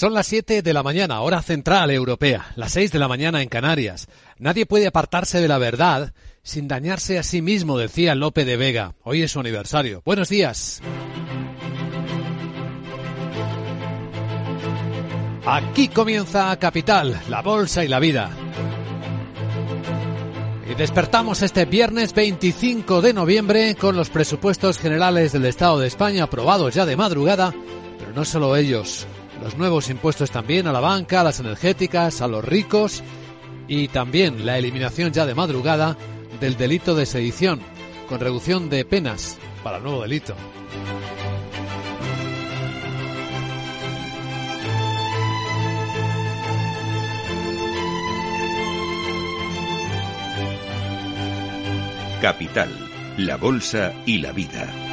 Son las 7 de la mañana, hora central europea, las 6 de la mañana en Canarias. Nadie puede apartarse de la verdad sin dañarse a sí mismo, decía Lope de Vega. Hoy es su aniversario. Buenos días. Aquí comienza Capital, la bolsa y la vida. Y despertamos este viernes 25 de noviembre con los presupuestos generales del Estado de España aprobados ya de madrugada, pero no solo ellos, los nuevos impuestos también a la banca, a las energéticas, a los ricos y también la eliminación ya de madrugada del delito de sedición, con reducción de penas para el nuevo delito. Capital, la Bolsa y la Vida.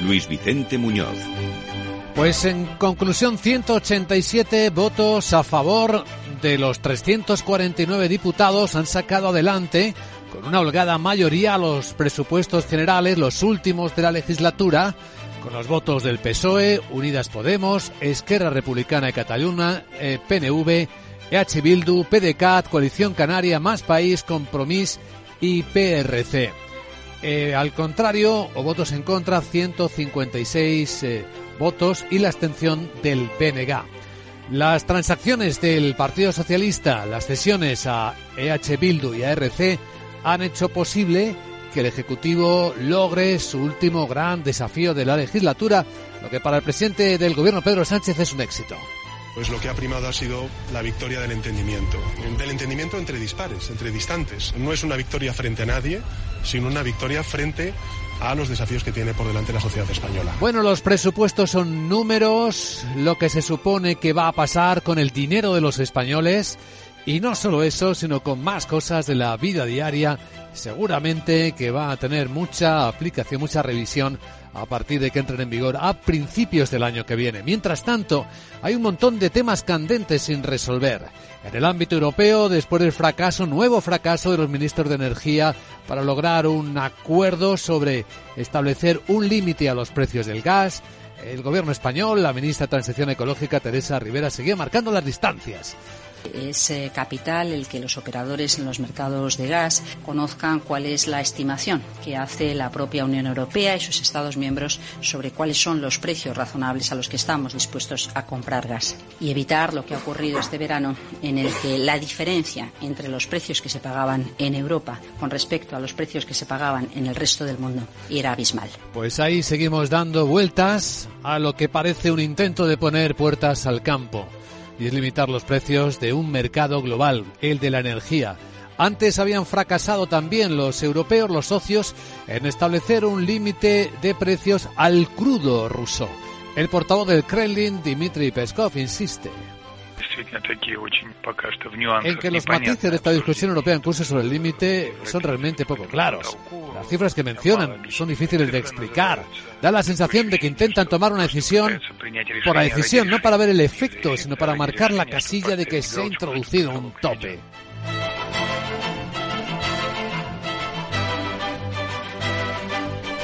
Luis Vicente Muñoz. Pues en conclusión, 187 votos a favor de los 349 diputados han sacado adelante con una holgada mayoría los presupuestos generales, los últimos de la legislatura, con los votos del PSOE, Unidas Podemos, Esquerra Republicana de Cataluña, PNV, EH Bildu, PDCAT, Coalición Canaria, Más País, Compromís y PRC. Eh, al contrario, o votos en contra, 156 eh, votos y la abstención del PNG. Las transacciones del Partido Socialista, las cesiones a EH Bildu y a RC han hecho posible que el Ejecutivo logre su último gran desafío de la legislatura, lo que para el presidente del Gobierno, Pedro Sánchez, es un éxito. Pues lo que ha primado ha sido la victoria del entendimiento, del entendimiento entre dispares, entre distantes. No es una victoria frente a nadie, sino una victoria frente a los desafíos que tiene por delante la sociedad española. Bueno, los presupuestos son números, lo que se supone que va a pasar con el dinero de los españoles y no solo eso, sino con más cosas de la vida diaria, seguramente que va a tener mucha aplicación, mucha revisión a partir de que entren en vigor a principios del año que viene. Mientras tanto, hay un montón de temas candentes sin resolver. En el ámbito europeo, después del fracaso, nuevo fracaso de los ministros de Energía para lograr un acuerdo sobre establecer un límite a los precios del gas, el gobierno español, la ministra de Transición Ecológica, Teresa Rivera, seguía marcando las distancias. Es eh, capital el que los operadores en los mercados de gas conozcan cuál es la estimación que hace la propia Unión Europea y sus Estados miembros sobre cuáles son los precios razonables a los que estamos dispuestos a comprar gas y evitar lo que ha ocurrido este verano en el que la diferencia entre los precios que se pagaban en Europa con respecto a los precios que se pagaban en el resto del mundo era abismal. Pues ahí seguimos dando vueltas a lo que parece un intento de poner puertas al campo y es limitar los precios de un mercado global, el de la energía. Antes habían fracasado también los europeos, los socios, en establecer un límite de precios al crudo ruso. El portavoz del Kremlin, Dmitry Peskov, insiste en que los matices de esta discusión europea en curso sobre el límite son realmente poco claros. Las cifras que mencionan son difíciles de explicar. Da la sensación de que intentan tomar una decisión por la decisión, no para ver el efecto, sino para marcar la casilla de que se ha introducido un tope.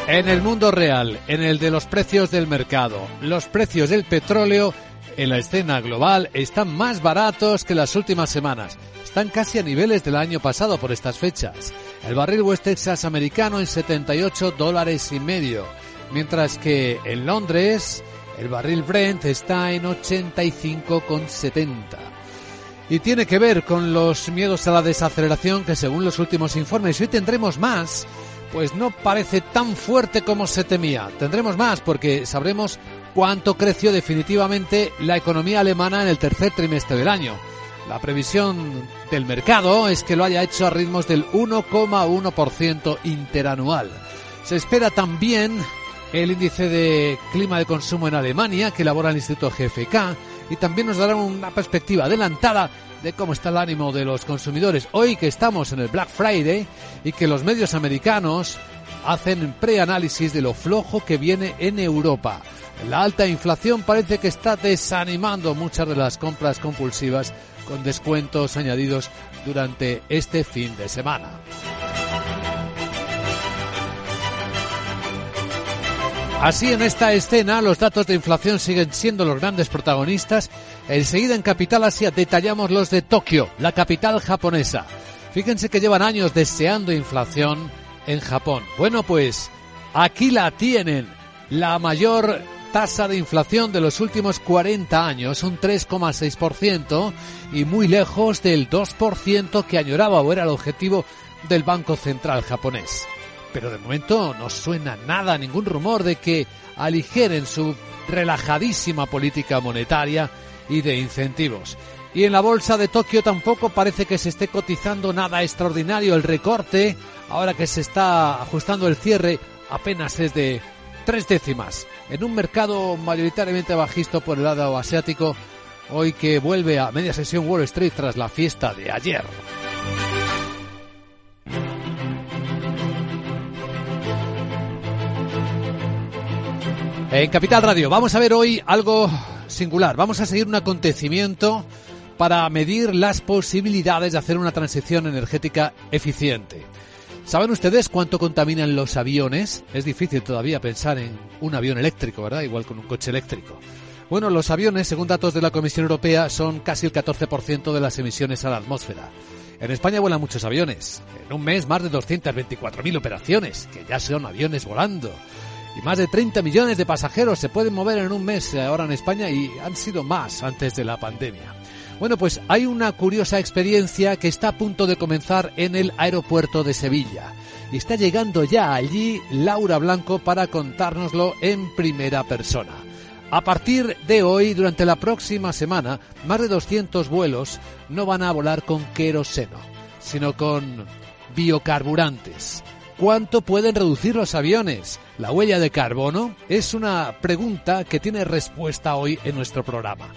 En el mundo real, en el de los precios del mercado, los precios del petróleo en la escena global están más baratos que las últimas semanas. Están casi a niveles del año pasado por estas fechas. El barril West Texas americano en 78 dólares y medio, mientras que en Londres el barril Brent está en 85,70. Y tiene que ver con los miedos a la desaceleración que según los últimos informes, hoy tendremos más, pues no parece tan fuerte como se temía. Tendremos más porque sabremos cuánto creció definitivamente la economía alemana en el tercer trimestre del año. La previsión del mercado es que lo haya hecho a ritmos del 1,1% interanual. Se espera también el índice de clima de consumo en Alemania que elabora el Instituto GFK y también nos dará una perspectiva adelantada de cómo está el ánimo de los consumidores hoy que estamos en el Black Friday y que los medios americanos hacen preanálisis de lo flojo que viene en Europa. La alta inflación parece que está desanimando muchas de las compras compulsivas con descuentos añadidos durante este fin de semana. Así en esta escena los datos de inflación siguen siendo los grandes protagonistas. Enseguida en Capital Asia detallamos los de Tokio, la capital japonesa. Fíjense que llevan años deseando inflación en Japón. Bueno, pues aquí la tienen, la mayor tasa de inflación de los últimos 40 años, un 3,6% y muy lejos del 2% que añoraba o era el objetivo del Banco Central japonés. Pero de momento no suena nada, ningún rumor de que aligeren su relajadísima política monetaria y de incentivos. Y en la bolsa de Tokio tampoco parece que se esté cotizando nada extraordinario. El recorte, ahora que se está ajustando el cierre, apenas es de tres décimas en un mercado mayoritariamente bajista por el lado asiático, hoy que vuelve a media sesión Wall Street tras la fiesta de ayer. En Capital Radio vamos a ver hoy algo singular. Vamos a seguir un acontecimiento para medir las posibilidades de hacer una transición energética eficiente. ¿Saben ustedes cuánto contaminan los aviones? Es difícil todavía pensar en un avión eléctrico, ¿verdad? Igual con un coche eléctrico. Bueno, los aviones, según datos de la Comisión Europea, son casi el 14% de las emisiones a la atmósfera. En España vuelan muchos aviones. En un mes más de 224.000 operaciones, que ya son aviones volando. Y más de 30 millones de pasajeros se pueden mover en un mes ahora en España y han sido más antes de la pandemia. Bueno, pues hay una curiosa experiencia que está a punto de comenzar en el aeropuerto de Sevilla. Y está llegando ya allí Laura Blanco para contárnoslo en primera persona. A partir de hoy, durante la próxima semana, más de 200 vuelos no van a volar con queroseno, sino con biocarburantes. ¿Cuánto pueden reducir los aviones? ¿La huella de carbono? Es una pregunta que tiene respuesta hoy en nuestro programa.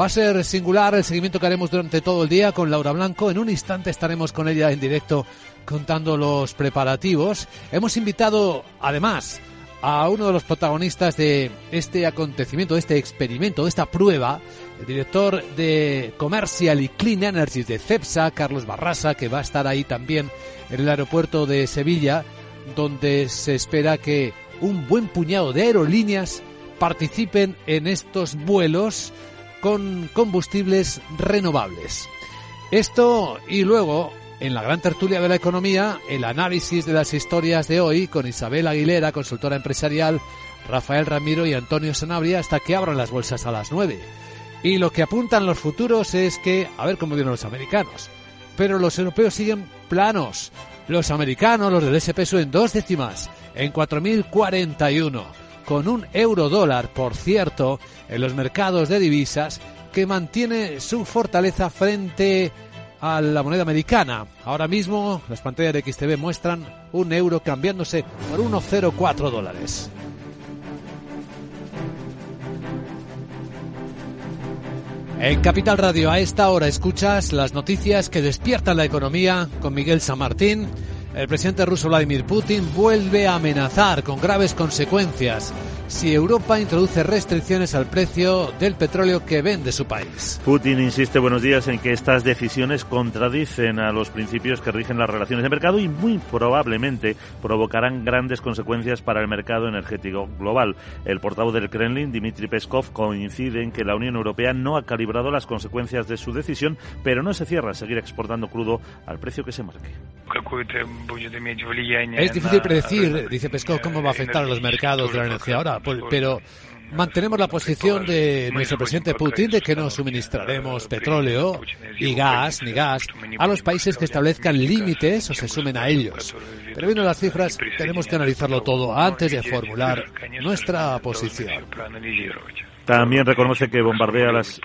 Va a ser singular el seguimiento que haremos durante todo el día con Laura Blanco. En un instante estaremos con ella en directo contando los preparativos. Hemos invitado, además, a uno de los protagonistas de este acontecimiento, de este experimento, de esta prueba, el director de Commercial y Clean Energy de CEPSA, Carlos Barrasa, que va a estar ahí también en el aeropuerto de Sevilla, donde se espera que un buen puñado de aerolíneas participen en estos vuelos con combustibles renovables. Esto y luego, en la gran tertulia de la economía, el análisis de las historias de hoy con Isabel Aguilera, consultora empresarial, Rafael Ramiro y Antonio Sanabria hasta que abran las bolsas a las 9. Y lo que apuntan los futuros es que, a ver cómo vienen los americanos, pero los europeos siguen planos. Los americanos, los del SP suben dos décimas, en 4.041 con un euro dólar, por cierto, en los mercados de divisas, que mantiene su fortaleza frente a la moneda americana. Ahora mismo las pantallas de XTV muestran un euro cambiándose por 1,04 dólares. En Capital Radio a esta hora escuchas las noticias que despiertan la economía con Miguel San Martín. El presidente ruso Vladimir Putin vuelve a amenazar con graves consecuencias si Europa introduce restricciones al precio del petróleo que vende su país. Putin insiste, buenos días, en que estas decisiones contradicen a los principios que rigen las relaciones de mercado y muy probablemente provocarán grandes consecuencias para el mercado energético global. El portavoz del Kremlin, Dmitry Peskov, coincide en que la Unión Europea no ha calibrado las consecuencias de su decisión, pero no se cierra a seguir exportando crudo al precio que se marque. Es difícil predecir, dice Peskov, cómo va a afectar a los mercados de la energía ahora pero mantenemos la posición de nuestro presidente Putin de que no suministraremos petróleo y gas ni gas a los países que establezcan límites o se sumen a ellos. Pero viendo las cifras, tenemos que analizarlo todo antes de formular nuestra posición. También reconoce que bombardea las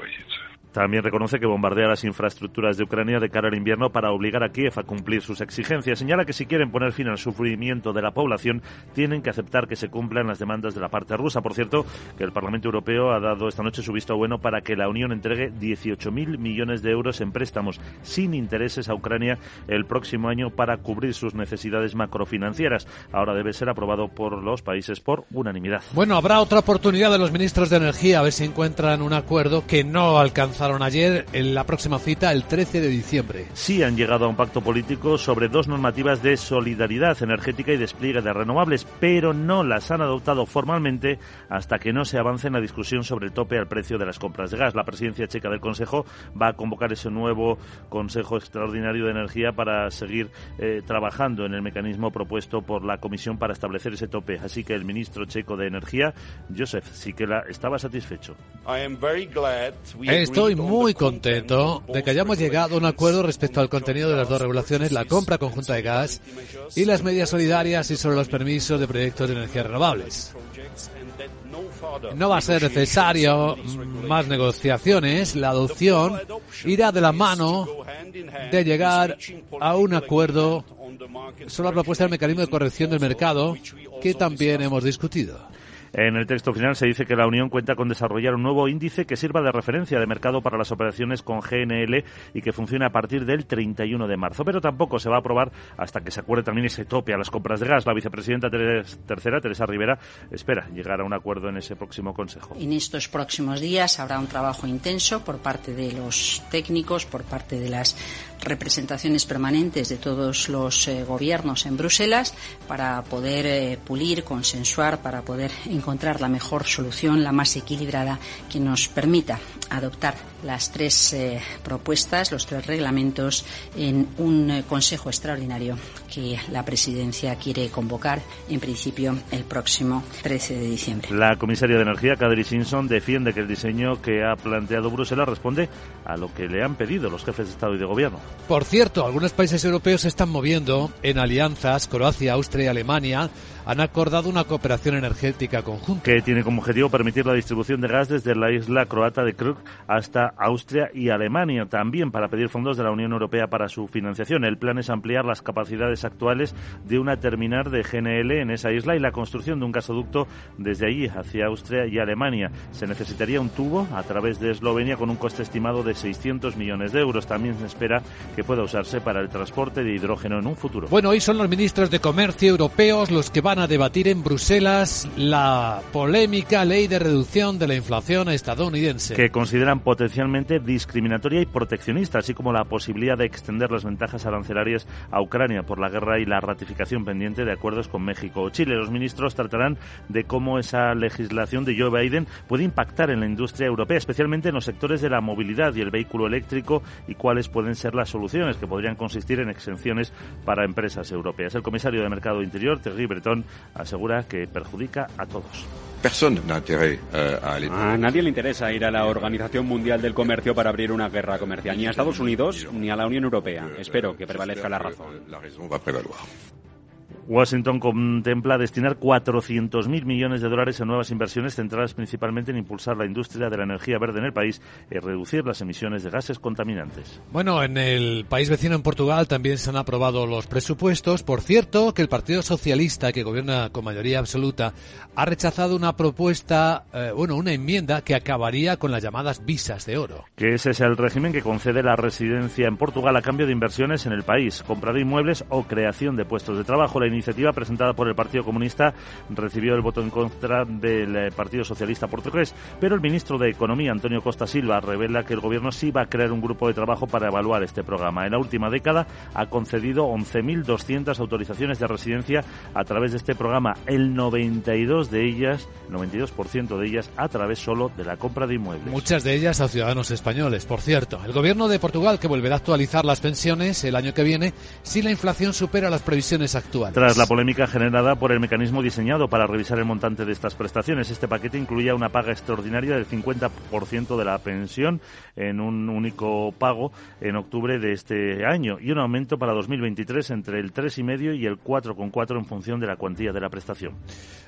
también reconoce que bombardea las infraestructuras de Ucrania de cara al invierno para obligar a Kiev a cumplir sus exigencias. Señala que si quieren poner fin al sufrimiento de la población, tienen que aceptar que se cumplan las demandas de la parte rusa. Por cierto, que el Parlamento Europeo ha dado esta noche su visto bueno para que la Unión entregue 18.000 millones de euros en préstamos sin intereses a Ucrania el próximo año para cubrir sus necesidades macrofinancieras. Ahora debe ser aprobado por los países por unanimidad. Bueno, habrá otra oportunidad de los ministros de Energía a ver si encuentran un acuerdo que no alcanza aplazaron ayer en la próxima cita el 13 de diciembre. Sí han llegado a un pacto político sobre dos normativas de solidaridad energética y despliegue de renovables, pero no las han adoptado formalmente hasta que no se avance en la discusión sobre el tope al precio de las compras de gas. La presidencia checa del Consejo va a convocar ese nuevo Consejo Extraordinario de Energía para seguir eh, trabajando en el mecanismo propuesto por la Comisión para establecer ese tope. Así que el ministro checo de Energía, Josef Sikela, estaba satisfecho. Estoy muy contento de que hayamos llegado a un acuerdo respecto al contenido de las dos regulaciones, la compra conjunta de gas y las medidas solidarias y sobre los permisos de proyectos de energías renovables. No va a ser necesario más negociaciones. La adopción irá de la mano de llegar a un acuerdo sobre la propuesta del mecanismo de corrección del mercado que también hemos discutido. En el texto final se dice que la Unión cuenta con desarrollar un nuevo índice que sirva de referencia de mercado para las operaciones con GNL y que funcione a partir del 31 de marzo. Pero tampoco se va a aprobar hasta que se acuerde también ese tope a las compras de gas. La vicepresidenta tercera, Teresa Rivera, espera llegar a un acuerdo en ese próximo Consejo. En estos próximos días habrá un trabajo intenso por parte de los técnicos, por parte de las representaciones permanentes de todos los eh, gobiernos en Bruselas para poder eh, pulir, consensuar, para poder encontrar la mejor solución, la más equilibrada, que nos permita adoptar las tres eh, propuestas, los tres reglamentos, en un eh, Consejo extraordinario que la Presidencia quiere convocar, en principio, el próximo 13 de diciembre. La comisaria de Energía, Kadri Simpson, defiende que el diseño que ha planteado Bruselas responde a lo que le han pedido los jefes de Estado y de Gobierno. Por cierto, algunos países europeos se están moviendo en alianzas, Croacia, Austria y Alemania, han acordado una cooperación energética conjunta. Que tiene como objetivo permitir la distribución de gas desde la isla croata de Kruk hasta Austria y Alemania, también para pedir fondos de la Unión Europea para su financiación. El plan es ampliar las capacidades actuales de una terminal de GNL en esa isla y la construcción de un gasoducto desde allí hacia Austria y Alemania. Se necesitaría un tubo a través de Eslovenia con un coste estimado de 600 millones de euros. También se espera que pueda usarse para el transporte de hidrógeno en un futuro. Bueno, hoy son los ministros de Comercio europeos los que van a debatir en Bruselas la polémica ley de reducción de la inflación estadounidense. Que consideran potencialmente discriminatoria y proteccionista, así como la posibilidad de extender las ventajas arancelarias a Ucrania por la guerra y la ratificación pendiente de acuerdos con México o Chile. Los ministros tratarán de cómo esa legislación de Joe Biden puede impactar en la industria europea, especialmente en los sectores de la movilidad y el vehículo eléctrico y cuáles pueden ser las soluciones que podrían consistir en exenciones para empresas europeas. El comisario de Mercado Interior, Thierry Breton, asegura que perjudica a todos. Euh, a nadie le interesa ir a la Organización Mundial del Comercio para abrir una guerra comercial, ni a Estados Unidos ni a la Unión Europea. Espero que prevalezca la razón. Washington contempla destinar 400.000 millones de dólares en nuevas inversiones centradas principalmente en impulsar la industria de la energía verde en el país y reducir las emisiones de gases contaminantes. Bueno, en el país vecino, en Portugal, también se han aprobado los presupuestos. Por cierto, que el Partido Socialista, que gobierna con mayoría absoluta, ha rechazado una propuesta, eh, bueno, una enmienda que acabaría con las llamadas visas de oro. Que ese es el régimen que concede la residencia en Portugal a cambio de inversiones en el país, compra de inmuebles o creación de puestos de trabajo. La iniciativa presentada por el Partido Comunista recibió el voto en contra del eh, Partido Socialista Portugués, pero el ministro de Economía, Antonio Costa Silva, revela que el gobierno sí va a crear un grupo de trabajo para evaluar este programa. En la última década ha concedido 11.200 autorizaciones de residencia a través de este programa, el 92 de ellas, 92% de ellas a través solo de la compra de inmuebles. Muchas de ellas a ciudadanos españoles, por cierto. El gobierno de Portugal que volverá a actualizar las pensiones el año que viene si la inflación supera las previsiones actuales tras la polémica generada por el mecanismo diseñado para revisar el montante de estas prestaciones. Este paquete incluía una paga extraordinaria del 50% de la pensión en un único pago en octubre de este año y un aumento para 2023 entre el 3,5 y el 4,4 en función de la cuantía de la prestación.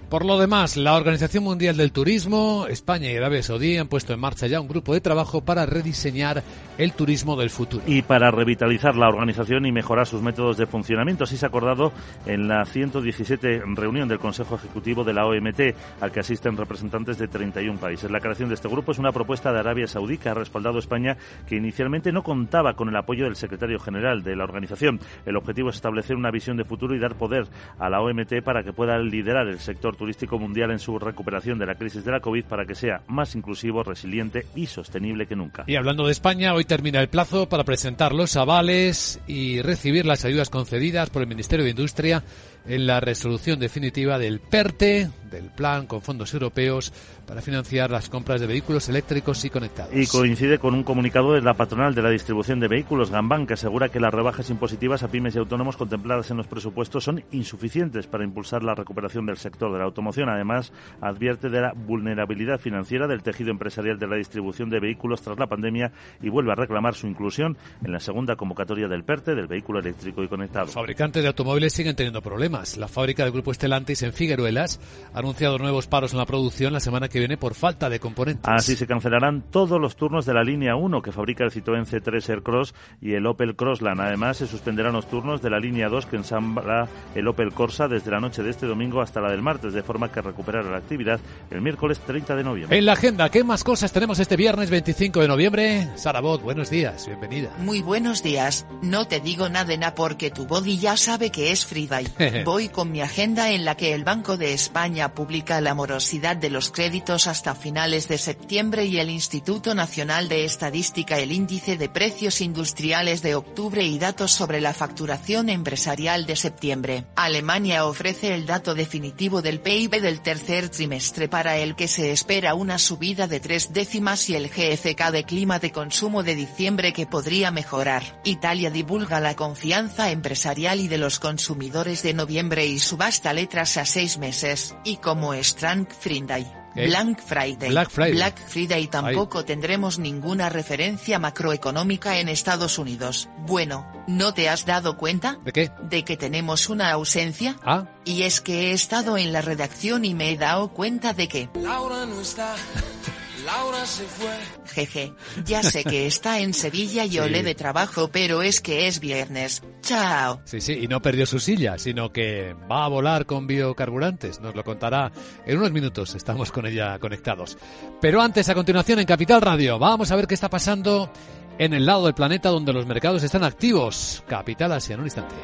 Por lo demás, la Organización Mundial del Turismo, España y Arabia Saudí han puesto en marcha ya un grupo de trabajo para rediseñar el turismo del futuro. Y para revitalizar la organización y mejorar sus métodos de funcionamiento. Así se ha acordado en en la 117 reunión del Consejo Ejecutivo de la OMT, al que asisten representantes de 31 países. La creación de este grupo es una propuesta de Arabia Saudí que ha respaldado España, que inicialmente no contaba con el apoyo del secretario general de la organización. El objetivo es establecer una visión de futuro y dar poder a la OMT para que pueda liderar el sector turístico mundial en su recuperación de la crisis de la COVID para que sea más inclusivo, resiliente y sostenible que nunca. Y hablando de España, hoy termina el plazo para presentar los avales y recibir las ayudas concedidas por el Ministerio de Industria en la resolución definitiva del PERTE, del plan con fondos europeos para financiar las compras de vehículos eléctricos y conectados. Y coincide con un comunicado de la patronal de la distribución de vehículos, Gambán, que asegura que las rebajas impositivas a pymes y autónomos contempladas en los presupuestos son insuficientes para impulsar la recuperación del sector de la automoción. Además, advierte de la vulnerabilidad financiera del tejido empresarial de la distribución de vehículos tras la pandemia y vuelve a reclamar su inclusión en la segunda convocatoria del PERTE del vehículo eléctrico y conectado. Los fabricantes de automóviles siguen teniendo problemas. La fábrica del grupo Estelantis en Figueruelas ha anunciado nuevos paros en la producción la semana que viene por falta de componentes. Así se cancelarán todos los turnos de la línea 1 que fabrica el Citroën C3 Aircross y el Opel Crossland. Además, se suspenderán los turnos de la línea 2 que ensambla el Opel Corsa desde la noche de este domingo hasta la del martes, de forma que recuperará la actividad el miércoles 30 de noviembre. En la agenda, ¿qué más cosas tenemos este viernes 25 de noviembre? Sara Bot, buenos días, bienvenida. Muy buenos días. No te digo nada, na porque tu body ya sabe que es Friday. Voy con mi agenda en la que el Banco de España publica la morosidad de los créditos hasta finales de septiembre y el Instituto Nacional de Estadística el índice de precios industriales de octubre y datos sobre la facturación empresarial de septiembre. Alemania ofrece el dato definitivo del PIB del tercer trimestre para el que se espera una subida de tres décimas y el GFK de clima de consumo de diciembre que podría mejorar. Italia divulga la confianza empresarial y de los consumidores de noviembre y subasta letras a seis meses, y como Strang Friday. Black Friday. Black Friday. Black Friday tampoco tendremos ninguna referencia macroeconómica en Estados Unidos. Bueno, ¿no te has dado cuenta? ¿De qué? De que tenemos una ausencia. Ah. Y es que he estado en la redacción y me he dado cuenta de que... Laura no está. Laura se fue. Jeje, ya sé que está en Sevilla y olé de trabajo, pero es que es viernes. Chao. Sí, sí, y no perdió su silla, sino que va a volar con biocarburantes. Nos lo contará en unos minutos. Estamos con ella conectados. Pero antes, a continuación, en Capital Radio, vamos a ver qué está pasando en el lado del planeta donde los mercados están activos. Capital Asia, en un instante.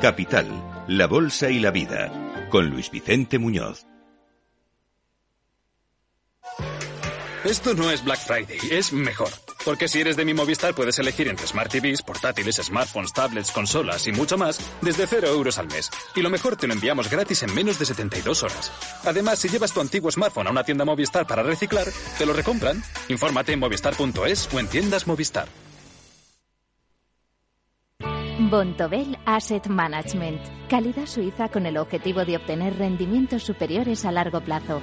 Capital, la Bolsa y la Vida, con Luis Vicente Muñoz. Esto no es Black Friday, es mejor. Porque si eres de mi Movistar puedes elegir entre Smart TVs, portátiles, smartphones, tablets, consolas y mucho más desde 0 euros al mes. Y lo mejor te lo enviamos gratis en menos de 72 horas. Además, si llevas tu antiguo smartphone a una tienda Movistar para reciclar, te lo recompran. Infórmate en movistar.es o en tiendas Movistar. Bontobel Asset Management. Calidad suiza con el objetivo de obtener rendimientos superiores a largo plazo.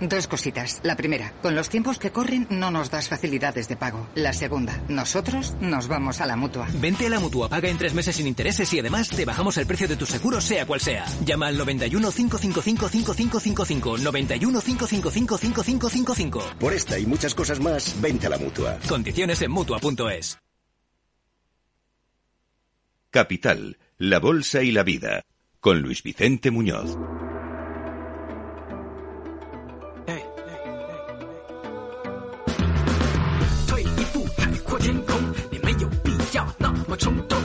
Dos cositas. La primera, con los tiempos que corren no nos das facilidades de pago. La segunda, nosotros nos vamos a la mutua. Vente a la mutua, paga en tres meses sin intereses y además te bajamos el precio de tu seguro, sea cual sea. Llama al 91 555 5555. 91 555 5555. Por esta y muchas cosas más, vente a la mutua. Condiciones en mutua.es. Capital, la Bolsa y la Vida, con Luis Vicente Muñoz.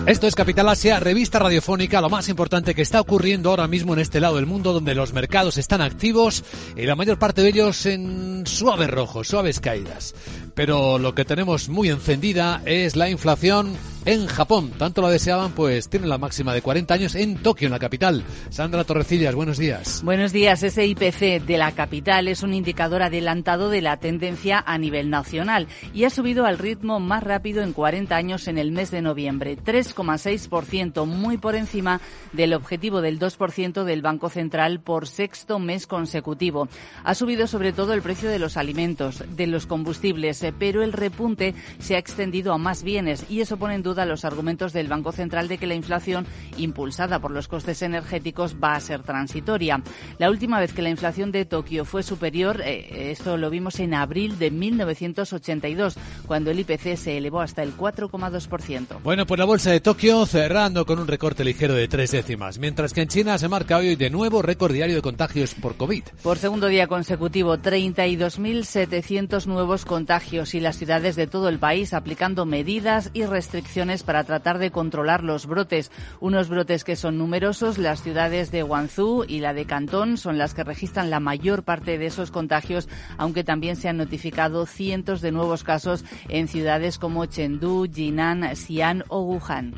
Esto es Capital Asia, revista radiofónica, lo más importante que está ocurriendo ahora mismo en este lado del mundo donde los mercados están activos y la mayor parte de ellos en suaves rojos, suaves caídas. Pero lo que tenemos muy encendida es la inflación en Japón. Tanto la deseaban, pues tienen la máxima de 40 años en Tokio, en la capital. Sandra Torrecillas, buenos días. Buenos días. Ese IPC de la capital es un indicador adelantado de la tendencia a nivel nacional y ha subido al ritmo más rápido en 40 años en el mes de noviembre, 3,6%, muy por encima del objetivo del 2% del Banco Central por sexto mes consecutivo. Ha subido sobre todo el precio de los alimentos, de los combustibles, pero el repunte se ha extendido a más bienes y eso pone en duda los argumentos del Banco Central de que la inflación impulsada por los costes energéticos va a ser transitoria. La última vez que la inflación de Tokio fue superior, eh, esto lo vimos en abril de 1982, cuando el IPC se elevó hasta el 4,2%. Bueno, pues la bolsa de Tokio cerrando con un recorte ligero de tres décimas, mientras que en China se marca hoy de nuevo récord diario de contagios por COVID. Por segundo día consecutivo, 32.700 nuevos contagios y las ciudades de todo el país aplicando medidas y restricciones para tratar de controlar los brotes. Unos brotes que son numerosos. Las ciudades de Guangzhou y la de Cantón son las que registran la mayor parte de esos contagios, aunque también se han notificado cientos de nuevos casos en ciudades como Chengdu, Jinan, Xi'an o Wuhan.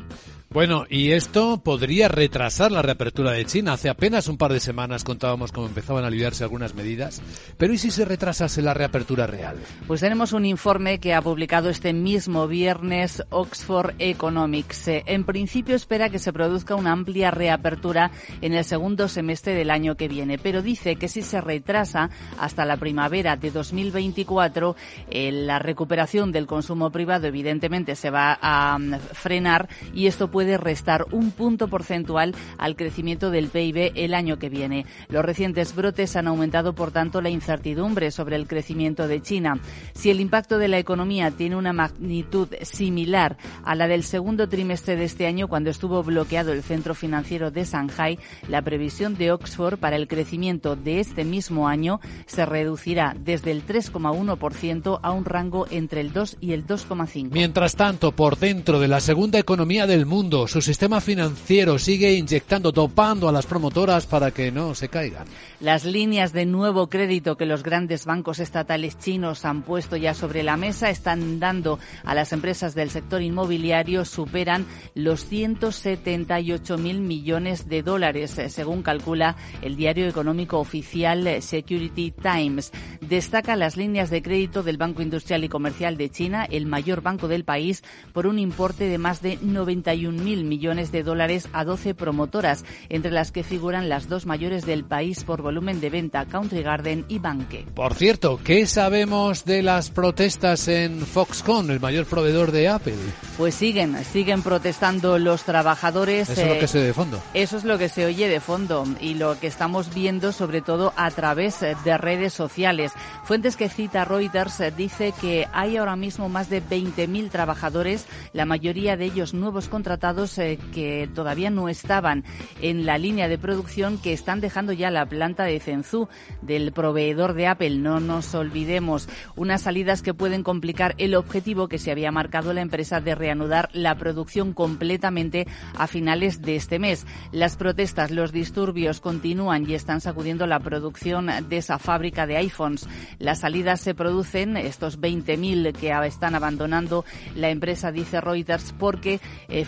Bueno, y esto podría retrasar la reapertura de China. Hace apenas un par de semanas contábamos cómo empezaban a aliviarse algunas medidas, pero ¿y si se retrasase la reapertura real? Pues tenemos un informe que ha publicado este mismo viernes Oxford Economics. En principio espera que se produzca una amplia reapertura en el segundo semestre del año que viene, pero dice que si se retrasa hasta la primavera de 2024, eh, la recuperación del consumo privado evidentemente se va a mm, frenar y esto puede puede restar un punto porcentual al crecimiento del PIB el año que viene. Los recientes brotes han aumentado, por tanto, la incertidumbre sobre el crecimiento de China. Si el impacto de la economía tiene una magnitud similar a la del segundo trimestre de este año, cuando estuvo bloqueado el centro financiero de Shanghai, la previsión de Oxford para el crecimiento de este mismo año se reducirá desde el 3,1% a un rango entre el 2 y el 2,5%. Mientras tanto, por dentro de la segunda economía del mundo, su sistema financiero sigue inyectando, dopando a las promotoras para que no se caigan. Las líneas de nuevo crédito que los grandes bancos estatales chinos han puesto ya sobre la mesa están dando a las empresas del sector inmobiliario superan los 178 mil millones de dólares, eh, según calcula el diario económico oficial eh, Security Times. Destaca las líneas de crédito del Banco Industrial y Comercial de China, el mayor banco del país, por un importe de más de 91 mil millones de dólares a 12 promotoras, entre las que figuran las dos mayores del país por volumen de venta, Country Garden y Banque. Por cierto, ¿qué sabemos de las protestas en Foxconn, el mayor proveedor de Apple? Pues siguen, siguen protestando los trabajadores. Eso es lo que se oye de fondo. Eso es lo que se oye de fondo y lo que estamos viendo sobre todo a través de redes sociales. Fuentes que cita Reuters eh, dice que hay ahora mismo más de 20.000 trabajadores, la mayoría de ellos nuevos contratados eh, que todavía no estaban en la línea de producción que están dejando ya la planta de Zenzú del proveedor de Apple. No nos olvidemos unas salidas que pueden complicar el objetivo que se había marcado la empresa de reanudar la producción completamente a finales de este mes. Las protestas, los disturbios continúan y están sacudiendo la producción de esa fábrica de iPhones. Las salidas se producen, estos 20.000 que están abandonando la empresa, dice Reuters, porque eh,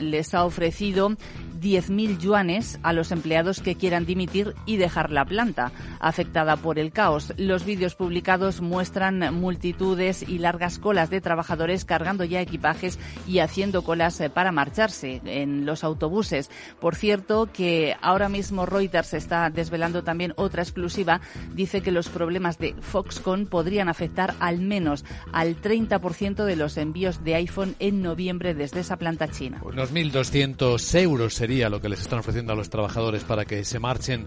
Les ha ofrecido 10.000 yuanes a los empleados que quieran dimitir y dejar la planta, afectada por el caos. Los vídeos publicados muestran multitudes y largas colas de trabajadores cargando ya equipajes y haciendo colas eh, para marcharse en los autobuses. Por cierto, que ahora mismo Reuters está desvelando también otra exclusiva. Dice que los problemas de Foxconn podrían afectar al menos al 30% de los envíos de iPhone en noviembre desde esa planta china. Unos 1.200 euros lo que les están ofreciendo a los trabajadores para que se marchen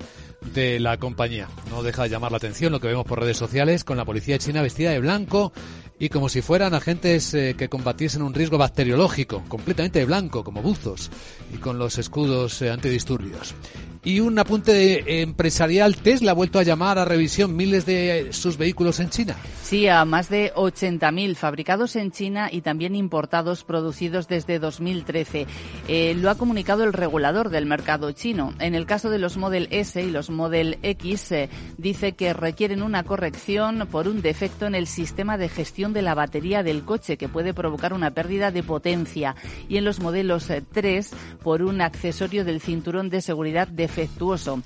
de la compañía. No deja de llamar la atención lo que vemos por redes sociales con la policía china vestida de blanco y como si fueran agentes eh, que combatiesen un riesgo bacteriológico, completamente de blanco, como buzos, y con los escudos eh, antidisturbios. Y un apunte empresarial, Tesla ha vuelto a llamar a revisión miles de sus vehículos en China. Sí, a más de 80.000 fabricados en China y también importados producidos desde 2013. Eh, lo ha comunicado el regulador del mercado chino. En el caso de los Model S y los Model X, eh, dice que requieren una corrección por un defecto en el sistema de gestión de la batería del coche que puede provocar una pérdida de potencia. Y en los modelos 3 eh, por un accesorio del cinturón de seguridad defectuoso.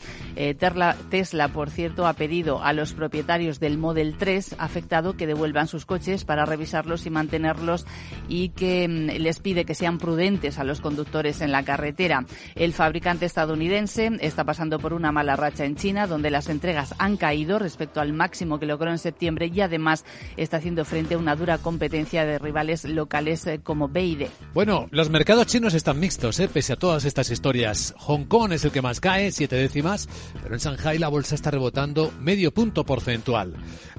Tesla, por cierto, ha pedido a los propietarios del Model 3 afectados que devuelvan sus coches para revisarlos y mantenerlos y que mm, les pide que sean prudentes a los conductores en la carretera. El fabricante estadounidense está pasando por una mala racha en China, donde las entregas han caído respecto al máximo que logró en septiembre y además está haciendo frente a una dura competencia de rivales locales eh, como BYD. Bueno, los mercados chinos están mixtos, ¿eh? pese a todas estas historias. Hong Kong es el que más cae, siete décimas, pero en Shanghai la bolsa está rebotando medio punto porcentual.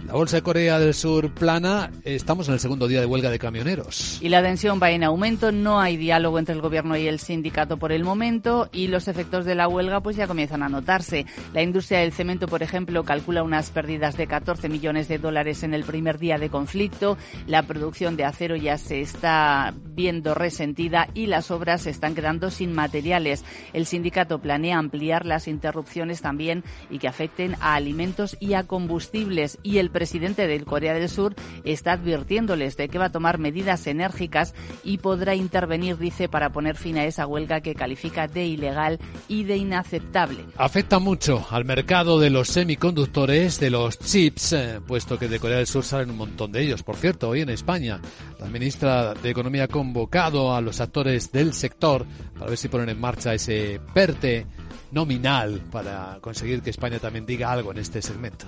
La bolsa de Corea del Sur plana, estamos en el segundo día de huelga de camioneros. Y la tensión va en aumento, no hay diálogo entre el gobierno y el sindicato por el momento y los efectos de la huelga pues ya comienzan a notarse. La industria del cemento, por ejemplo, calcula unas pérdidas de 14 millones de dólares en el primer día de conflicto. La producción de acero ya se está viendo resentida y las obras se están quedando sin materiales. El sindicato planea ampliar las interrupciones también y que afecten a alimentos y a combustibles y el presidente del Corea del Sur está advirtiéndoles de que va a tomar medidas enérgicas y podrá intervenir, dice, para poner fin a esa huelga que califica de ilegal y de inaceptable. Afecta mucho al mercado de los semiconductores, de los chips, eh, puesto que de Corea del Sur salen un montón de ellos. Por cierto, hoy en España, la ministra de Economía ha convocado a los actores del sector para ver si ponen en marcha ese PERTE nominal para conseguir que España también diga algo en este segmento.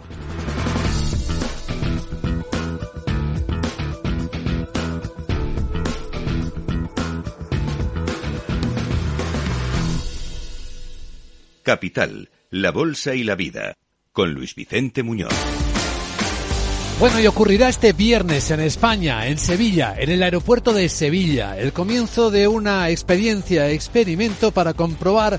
Capital, la Bolsa y la Vida, con Luis Vicente Muñoz. Bueno, y ocurrirá este viernes en España, en Sevilla, en el aeropuerto de Sevilla, el comienzo de una experiencia, experimento para comprobar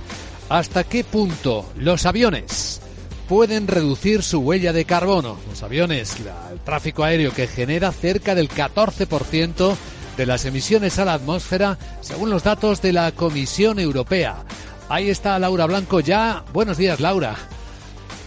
hasta qué punto los aviones pueden reducir su huella de carbono. Los aviones, el tráfico aéreo que genera cerca del 14% de las emisiones a la atmósfera, según los datos de la Comisión Europea. Ahí está Laura Blanco ya. Buenos días, Laura.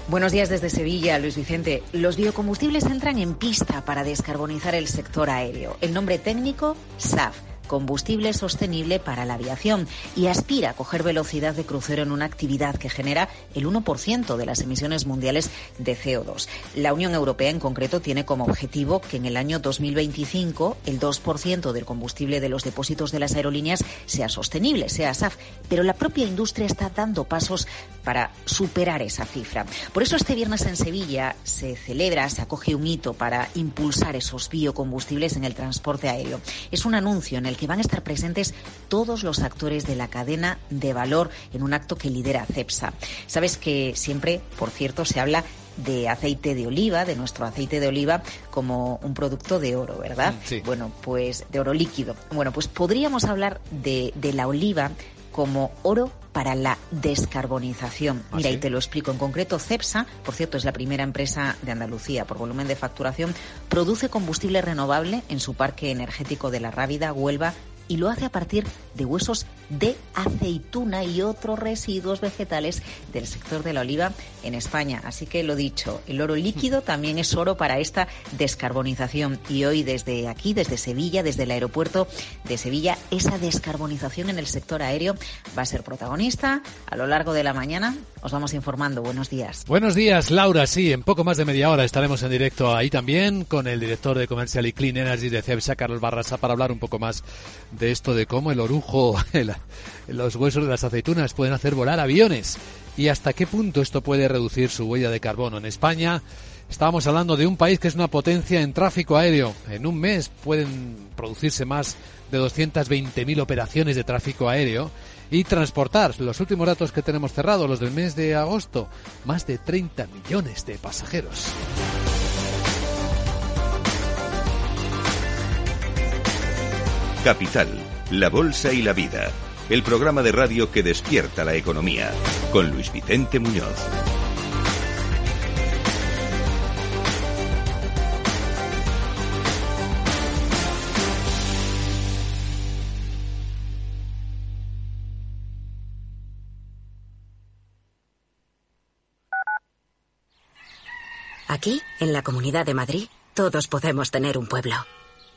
Buenos días desde Sevilla, Luis Vicente. Los biocombustibles entran en pista para descarbonizar el sector aéreo. El nombre técnico, SAF combustible sostenible para la aviación y aspira a coger velocidad de crucero en una actividad que genera el 1% de las emisiones mundiales de CO2. La Unión Europea en concreto tiene como objetivo que en el año 2025 el 2% del combustible de los depósitos de las aerolíneas sea sostenible, sea SAF, pero la propia industria está dando pasos para superar esa cifra. Por eso este viernes en Sevilla se celebra, se acoge un hito para impulsar esos biocombustibles en el transporte aéreo. Es un anuncio en el que van a estar presentes todos los actores de la cadena de valor en un acto que lidera CEPSA. Sabes que siempre, por cierto, se habla de aceite de oliva, de nuestro aceite de oliva, como un producto de oro, ¿verdad? Sí. Bueno, pues de oro líquido. Bueno, pues podríamos hablar de, de la oliva como oro para la descarbonización. ¿Ah, Mira, sí? y te lo explico. En concreto, CEPSA, por cierto, es la primera empresa de Andalucía por volumen de facturación, produce combustible renovable en su parque energético de La Rábida, Huelva, y lo hace a partir de huesos de aceituna y otros residuos vegetales del sector de la oliva en España. Así que lo dicho, el oro líquido también es oro para esta descarbonización. Y hoy desde aquí, desde Sevilla, desde el aeropuerto de Sevilla, esa descarbonización en el sector aéreo va a ser protagonista. A lo largo de la mañana os vamos informando. Buenos días. Buenos días, Laura. Sí, en poco más de media hora estaremos en directo ahí también con el director de Comercial y Clean Energy de CEPSA, Carlos Barrasa, para hablar un poco más de esto de cómo el orujo, el- los huesos de las aceitunas pueden hacer volar aviones y hasta qué punto esto puede reducir su huella de carbono. En España estábamos hablando de un país que es una potencia en tráfico aéreo. En un mes pueden producirse más de 220.000 operaciones de tráfico aéreo y transportar, los últimos datos que tenemos cerrados, los del mes de agosto, más de 30 millones de pasajeros. Capital, la Bolsa y la Vida, el programa de radio que despierta la economía, con Luis Vicente Muñoz. Aquí, en la Comunidad de Madrid, todos podemos tener un pueblo.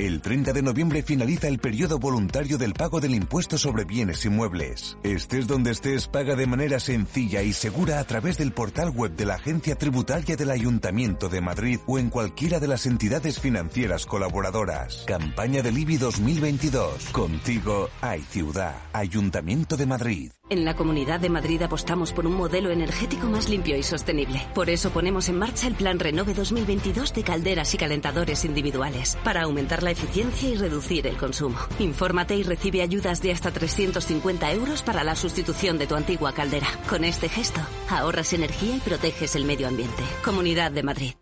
El 30 de noviembre finaliza el periodo voluntario del pago del impuesto sobre bienes inmuebles. Estés donde estés, paga de manera sencilla y segura a través del portal web de la Agencia Tributaria del Ayuntamiento de Madrid o en cualquiera de las entidades financieras colaboradoras. Campaña del IBI 2022. Contigo hay ciudad. Ayuntamiento de Madrid. En la Comunidad de Madrid apostamos por un modelo energético más limpio y sostenible. Por eso ponemos en marcha el Plan Renove 2022 de calderas y calentadores individuales, para aumentar la eficiencia y reducir el consumo. Infórmate y recibe ayudas de hasta 350 euros para la sustitución de tu antigua caldera. Con este gesto, ahorras energía y proteges el medio ambiente. Comunidad de Madrid.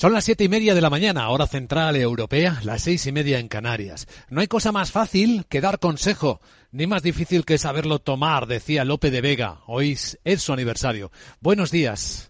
Son las siete y media de la mañana, hora central europea, las seis y media en Canarias. No hay cosa más fácil que dar consejo, ni más difícil que saberlo tomar, decía Lope de Vega. Hoy es su aniversario. Buenos días.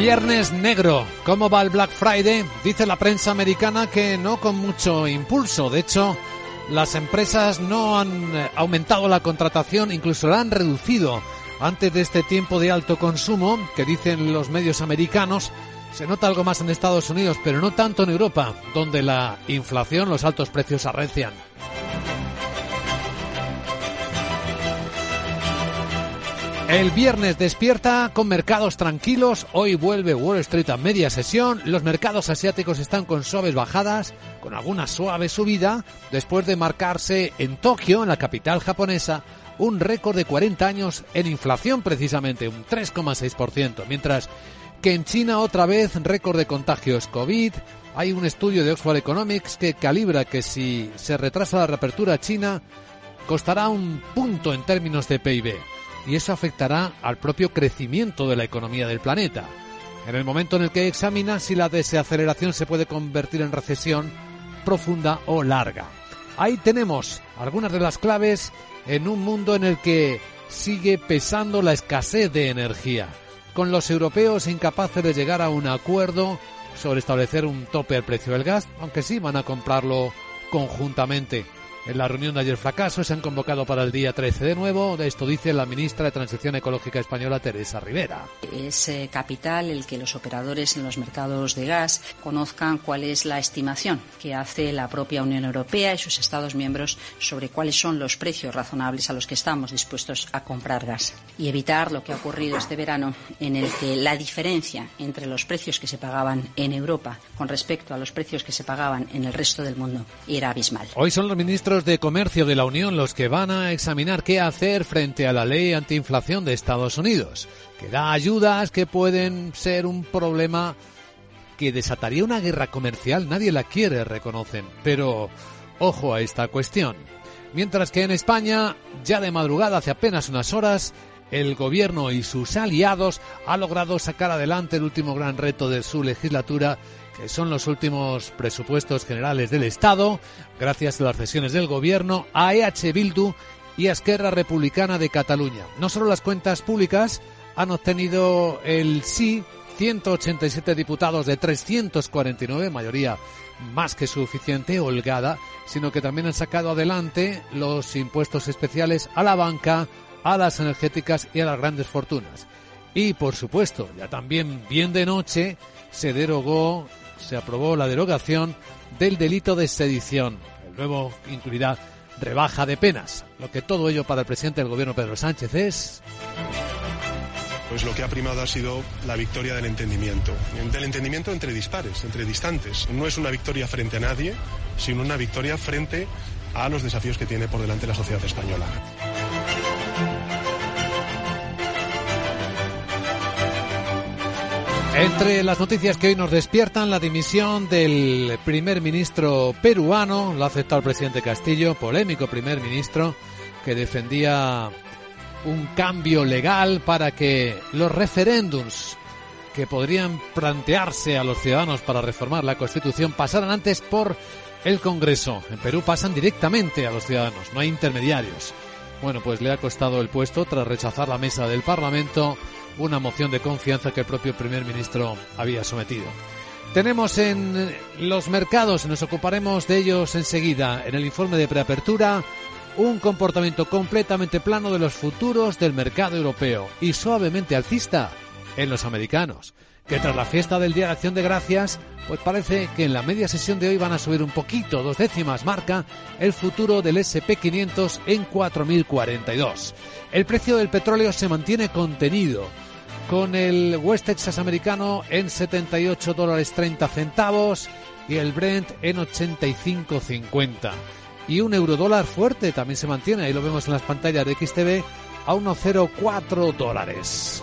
Viernes negro. ¿Cómo va el Black Friday? Dice la prensa americana que no con mucho impulso. De hecho, las empresas no han eh, aumentado la contratación, incluso la han reducido. Antes de este tiempo de alto consumo, que dicen los medios americanos, se nota algo más en Estados Unidos, pero no tanto en Europa, donde la inflación, los altos precios arrecian. El viernes despierta con mercados tranquilos. Hoy vuelve Wall Street a media sesión. Los mercados asiáticos están con suaves bajadas, con alguna suave subida, después de marcarse en Tokio, en la capital japonesa, un récord de 40 años en inflación precisamente, un 3,6%. Mientras que en China otra vez récord de contagios COVID. Hay un estudio de Oxford Economics que calibra que si se retrasa la reapertura china, costará un punto en términos de PIB y eso afectará al propio crecimiento de la economía del planeta. En el momento en el que examina si la desaceleración se puede convertir en recesión profunda o larga. Ahí tenemos algunas de las claves en un mundo en el que sigue pesando la escasez de energía, con los europeos incapaces de llegar a un acuerdo sobre establecer un tope al precio del gas, aunque sí van a comprarlo conjuntamente. En la reunión de ayer fracaso se han convocado para el día 13 de nuevo. Esto dice la ministra de Transición Ecológica española, Teresa Rivera. Es eh, capital el que los operadores en los mercados de gas conozcan cuál es la estimación que hace la propia Unión Europea y sus Estados miembros sobre cuáles son los precios razonables a los que estamos dispuestos a comprar gas. Y evitar lo que ha ocurrido este verano, en el que la diferencia entre los precios que se pagaban en Europa con respecto a los precios que se pagaban en el resto del mundo era abismal. Hoy son los ministros de Comercio de la Unión los que van a examinar qué hacer frente a la ley antiinflación de Estados Unidos, que da ayudas que pueden ser un problema que desataría una guerra comercial. Nadie la quiere, reconocen. Pero ojo a esta cuestión. Mientras que en España, ya de madrugada, hace apenas unas horas, el gobierno y sus aliados han logrado sacar adelante el último gran reto de su legislatura son los últimos presupuestos generales del Estado, gracias a las cesiones del Gobierno, a EH Bildu y a Esquerra Republicana de Cataluña. No solo las cuentas públicas han obtenido el sí 187 diputados de 349, mayoría más que suficiente, holgada, sino que también han sacado adelante los impuestos especiales a la banca, a las energéticas y a las grandes fortunas. Y por supuesto, ya también bien de noche, se derogó, se aprobó la derogación del delito de sedición. El nuevo incluirá rebaja de penas. Lo que todo ello para el presidente del gobierno Pedro Sánchez es pues lo que ha primado ha sido la victoria del entendimiento. Del entendimiento entre dispares, entre distantes. No es una victoria frente a nadie, sino una victoria frente a los desafíos que tiene por delante la sociedad española. Entre las noticias que hoy nos despiertan, la dimisión del primer ministro peruano, lo ha aceptado el presidente Castillo, polémico primer ministro, que defendía un cambio legal para que los referéndums que podrían plantearse a los ciudadanos para reformar la Constitución pasaran antes por el Congreso. En Perú pasan directamente a los ciudadanos, no hay intermediarios. Bueno, pues le ha costado el puesto tras rechazar la mesa del Parlamento una moción de confianza que el propio primer ministro había sometido. Tenemos en los mercados, nos ocuparemos de ellos enseguida, en el informe de preapertura, un comportamiento completamente plano de los futuros del mercado europeo y suavemente alcista en los americanos, que tras la fiesta del Día de Acción de Gracias, pues parece que en la media sesión de hoy van a subir un poquito, dos décimas marca el futuro del SP500 en 4.042. El precio del petróleo se mantiene contenido, con el West Texas americano en 78 dólares 30 centavos y el Brent en 85.50 y un eurodólar fuerte también se mantiene, ahí lo vemos en las pantallas de XTV, a 1,04 dólares.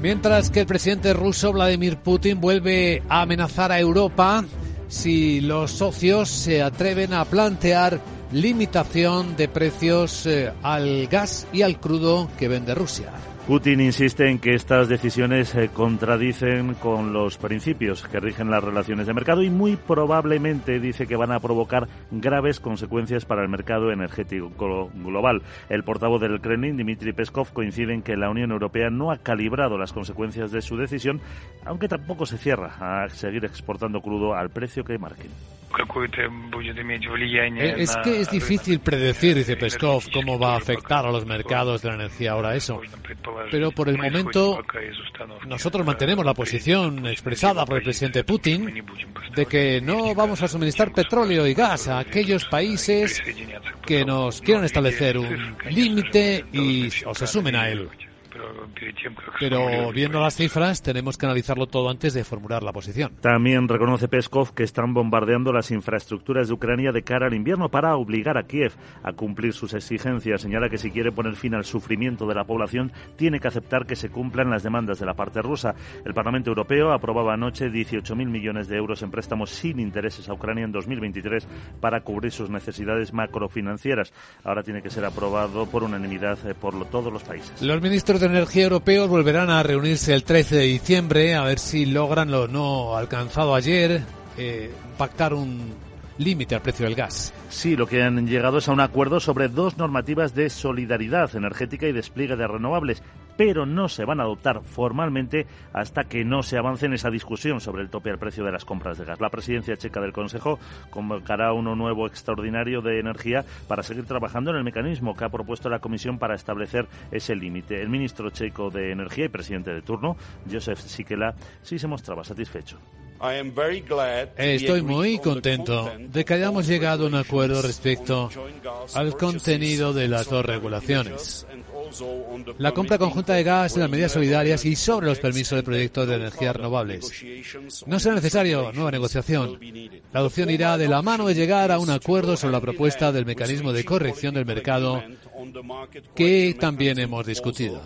Mientras que el presidente ruso Vladimir Putin vuelve a amenazar a Europa si los socios se atreven a plantear limitación de precios eh, al gas y al crudo que vende Rusia. Putin insiste en que estas decisiones eh, contradicen con los principios que rigen las relaciones de mercado y muy probablemente dice que van a provocar graves consecuencias para el mercado energético global. El portavoz del Kremlin, Dmitry Peskov, coincide en que la Unión Europea no ha calibrado las consecuencias de su decisión, aunque tampoco se cierra a seguir exportando crudo al precio que marquen. Eh, es que es difícil predecir, dice Peskov, cómo va a afectar a los mercados de la energía ahora eso. Pero por el momento nosotros mantenemos la posición expresada por el presidente Putin de que no vamos a suministrar petróleo y gas a aquellos países que nos quieran establecer un límite y o se sumen a él. Pero viendo las cifras, tenemos que analizarlo todo antes de formular la posición. También reconoce Peskov que están bombardeando las infraestructuras de Ucrania de cara al invierno para obligar a Kiev a cumplir sus exigencias. Señala que si quiere poner fin al sufrimiento de la población, tiene que aceptar que se cumplan las demandas de la parte rusa. El Parlamento Europeo aprobaba anoche 18.000 millones de euros en préstamos sin intereses a Ucrania en 2023 para cubrir sus necesidades macrofinancieras. Ahora tiene que ser aprobado por unanimidad eh, por todos los países. Los ministros de Energía europeos volverán a reunirse el 13 de diciembre a ver si logran lo no alcanzado ayer, eh, pactar un límite al precio del gas. Sí, lo que han llegado es a un acuerdo sobre dos normativas de solidaridad energética y despliegue de renovables, pero no se van a adoptar formalmente hasta que no se avance en esa discusión sobre el tope al precio de las compras de gas. La presidencia checa del Consejo convocará uno nuevo extraordinario de energía para seguir trabajando en el mecanismo que ha propuesto la Comisión para establecer ese límite. El ministro checo de Energía y presidente de turno, Josef Sikela, sí se mostraba satisfecho. Estoy muy contento de que hayamos llegado a un acuerdo respecto al contenido de las dos regulaciones. La compra conjunta de gas, las medidas solidarias y sobre los permisos de proyectos de energías renovables. No será necesario nueva negociación. La adopción irá de la mano de llegar a un acuerdo sobre la propuesta del mecanismo de corrección del mercado que también hemos discutido.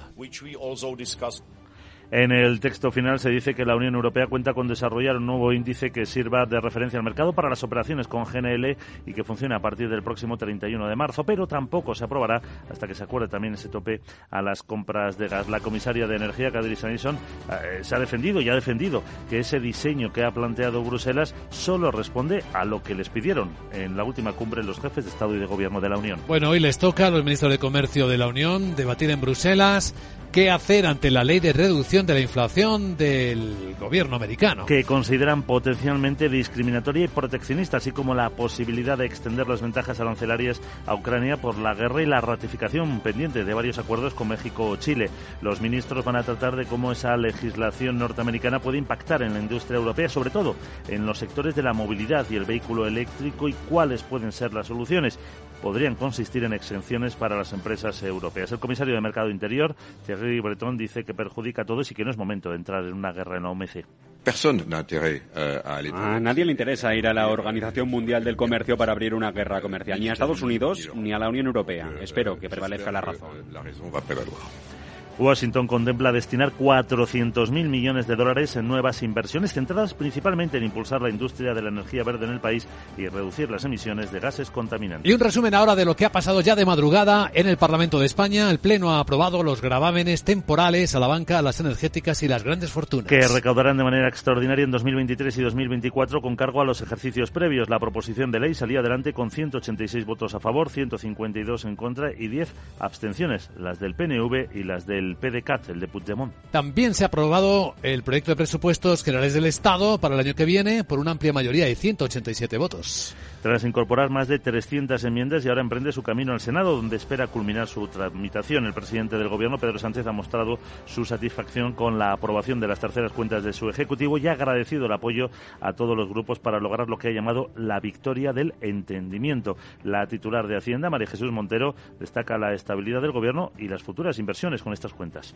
En el texto final se dice que la Unión Europea cuenta con desarrollar un nuevo índice que sirva de referencia al mercado para las operaciones con GNL y que funcione a partir del próximo 31 de marzo, pero tampoco se aprobará hasta que se acuerde también ese tope a las compras de gas. La comisaria de Energía, Kadri Sanison, eh, se ha defendido y ha defendido que ese diseño que ha planteado Bruselas solo responde a lo que les pidieron en la última cumbre los jefes de Estado y de Gobierno de la Unión. Bueno, hoy les toca a los ministros de Comercio de la Unión debatir en Bruselas qué hacer ante la ley de reducción de la inflación del gobierno americano. Que consideran potencialmente discriminatoria y proteccionista, así como la posibilidad de extender las ventajas arancelarias a Ucrania por la guerra y la ratificación pendiente de varios acuerdos con México o Chile. Los ministros van a tratar de cómo esa legislación norteamericana puede impactar en la industria europea, sobre todo en los sectores de la movilidad y el vehículo eléctrico y cuáles pueden ser las soluciones. Podrían consistir en exenciones para las empresas europeas. El comisario de Mercado Interior, Thierry Breton, dice que perjudica a todos y que no es momento de entrar en una guerra en la OMC. Euh, a nadie le interesa ir a la Organización Mundial del Comercio para abrir una guerra comercial, ni a Estados Unidos ni a la Unión Europea. Espero que prevalezca la razón. Washington contempla destinar 400.000 millones de dólares en nuevas inversiones centradas principalmente en impulsar la industria de la energía verde en el país y reducir las emisiones de gases contaminantes. Y un resumen ahora de lo que ha pasado ya de madrugada en el Parlamento de España. El Pleno ha aprobado los gravámenes temporales a la banca, a las energéticas y las grandes fortunas. Que recaudarán de manera extraordinaria en 2023 y 2024 con cargo a los ejercicios previos. La proposición de ley salía adelante con 186 votos a favor, 152 en contra y 10 abstenciones, las del PNV y las del el PDCAT, el de Puigdemont. También se ha aprobado el proyecto de presupuestos generales del Estado para el año que viene por una amplia mayoría de 187 votos. Tras incorporar más de 300 enmiendas y ahora emprende su camino al Senado, donde espera culminar su tramitación. El presidente del Gobierno, Pedro Sánchez, ha mostrado su satisfacción con la aprobación de las terceras cuentas de su Ejecutivo y ha agradecido el apoyo a todos los grupos para lograr lo que ha llamado la victoria del entendimiento. La titular de Hacienda, María Jesús Montero, destaca la estabilidad del Gobierno y las futuras inversiones con estas cuentas.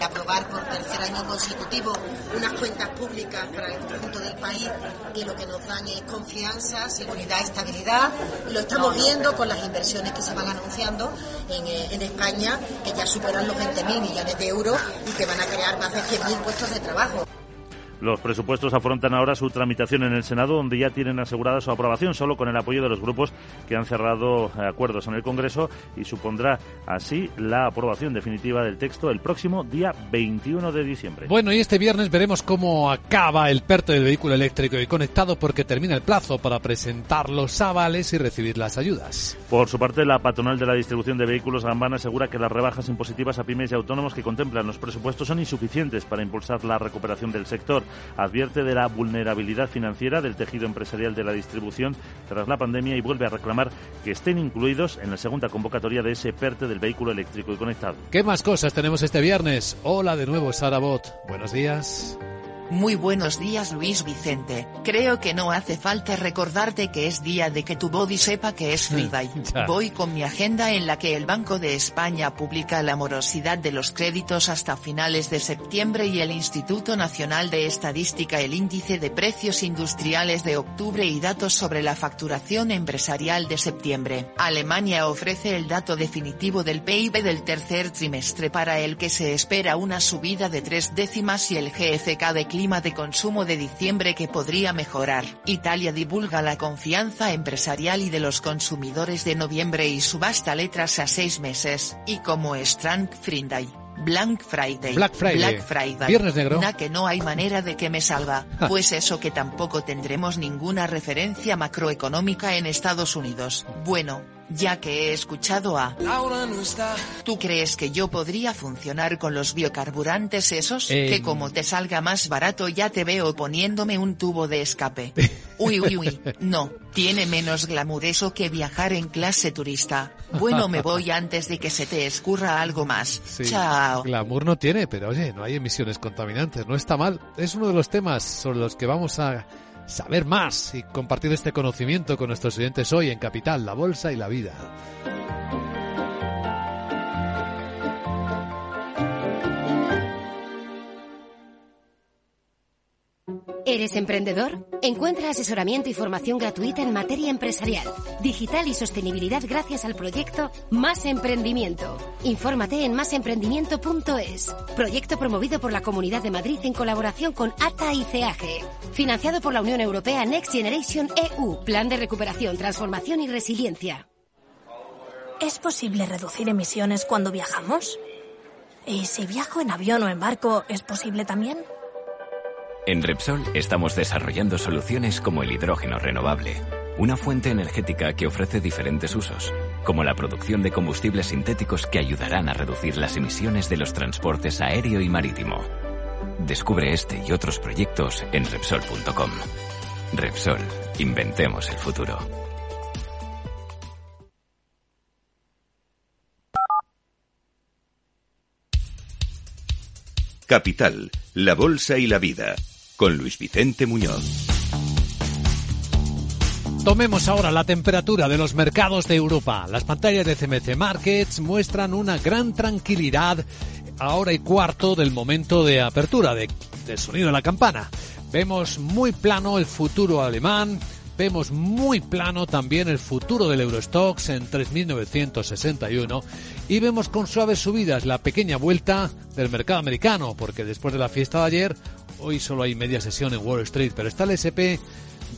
Aprobar por tercer año consecutivo unas cuentas públicas para el conjunto del país que lo que nos dan es confianza, seguridad estabilidad. Lo estamos viendo con las inversiones que se van anunciando en, eh, en España, que ya superan los 20.000 millones de euros y que van a crear más de 100.000 puestos de trabajo. Los presupuestos afrontan ahora su tramitación en el Senado, donde ya tienen asegurada su aprobación, solo con el apoyo de los grupos que han cerrado acuerdos en el Congreso y supondrá así la aprobación definitiva del texto el próximo día 21 de diciembre. Bueno, y este viernes veremos cómo acaba el PERTE del vehículo eléctrico y conectado porque termina el plazo para presentar los avales y recibir las ayudas. Por su parte, la patronal de la distribución de vehículos Gambana asegura que las rebajas impositivas a pymes y autónomos que contemplan los presupuestos son insuficientes para impulsar la recuperación del sector advierte de la vulnerabilidad financiera del tejido empresarial de la distribución tras la pandemia y vuelve a reclamar que estén incluidos en la segunda convocatoria de ese PERTE del vehículo eléctrico y conectado. ¿Qué más cosas tenemos este viernes? Hola de nuevo, Sara Bot. Buenos días. Muy buenos días Luis Vicente. Creo que no hace falta recordarte que es día de que tu body sepa que es Friday. Voy con mi agenda en la que el Banco de España publica la morosidad de los créditos hasta finales de septiembre y el Instituto Nacional de Estadística el índice de precios industriales de octubre y datos sobre la facturación empresarial de septiembre. Alemania ofrece el dato definitivo del PIB del tercer trimestre para el que se espera una subida de tres décimas y el GFK de clima de consumo de diciembre que podría mejorar. Italia divulga la confianza empresarial y de los consumidores de noviembre y subasta letras a seis meses, y como Strang Friday. Black Friday. Black Friday. Black Friday. Viernes negro. Na que no hay manera de que me salga. Pues eso que tampoco tendremos ninguna referencia macroeconómica en Estados Unidos. Bueno, ya que he escuchado a... ¿Tú crees que yo podría funcionar con los biocarburantes esos? Eh, Que como te salga más barato ya te veo poniéndome un tubo de escape. Uy, uy, uy, no, tiene menos glamour eso que viajar en clase turista. Bueno, me voy antes de que se te escurra algo más. Sí, Chao. Glamour no tiene, pero oye, no hay emisiones contaminantes, no está mal. Es uno de los temas sobre los que vamos a saber más y compartir este conocimiento con nuestros oyentes hoy en Capital, la Bolsa y la Vida. ¿Eres emprendedor? Encuentra asesoramiento y formación gratuita en materia empresarial, digital y sostenibilidad gracias al proyecto Más Emprendimiento. Infórmate en másemprendimiento.es. Proyecto promovido por la Comunidad de Madrid en colaboración con ATA y CEAGE. Financiado por la Unión Europea Next Generation EU. Plan de recuperación, transformación y resiliencia. ¿Es posible reducir emisiones cuando viajamos? ¿Y si viajo en avión o en barco, es posible también? En Repsol estamos desarrollando soluciones como el hidrógeno renovable, una fuente energética que ofrece diferentes usos, como la producción de combustibles sintéticos que ayudarán a reducir las emisiones de los transportes aéreo y marítimo. Descubre este y otros proyectos en Repsol.com. Repsol, inventemos el futuro. Capital, la Bolsa y la Vida con Luis Vicente Muñoz. Tomemos ahora la temperatura de los mercados de Europa. Las pantallas de CMC Markets muestran una gran tranquilidad a hora y cuarto del momento de apertura, de, del sonido de la campana. Vemos muy plano el futuro alemán, vemos muy plano también el futuro del Eurostox en 3.961 y vemos con suaves subidas la pequeña vuelta del mercado americano, porque después de la fiesta de ayer Hoy solo hay media sesión en Wall Street, pero está el SP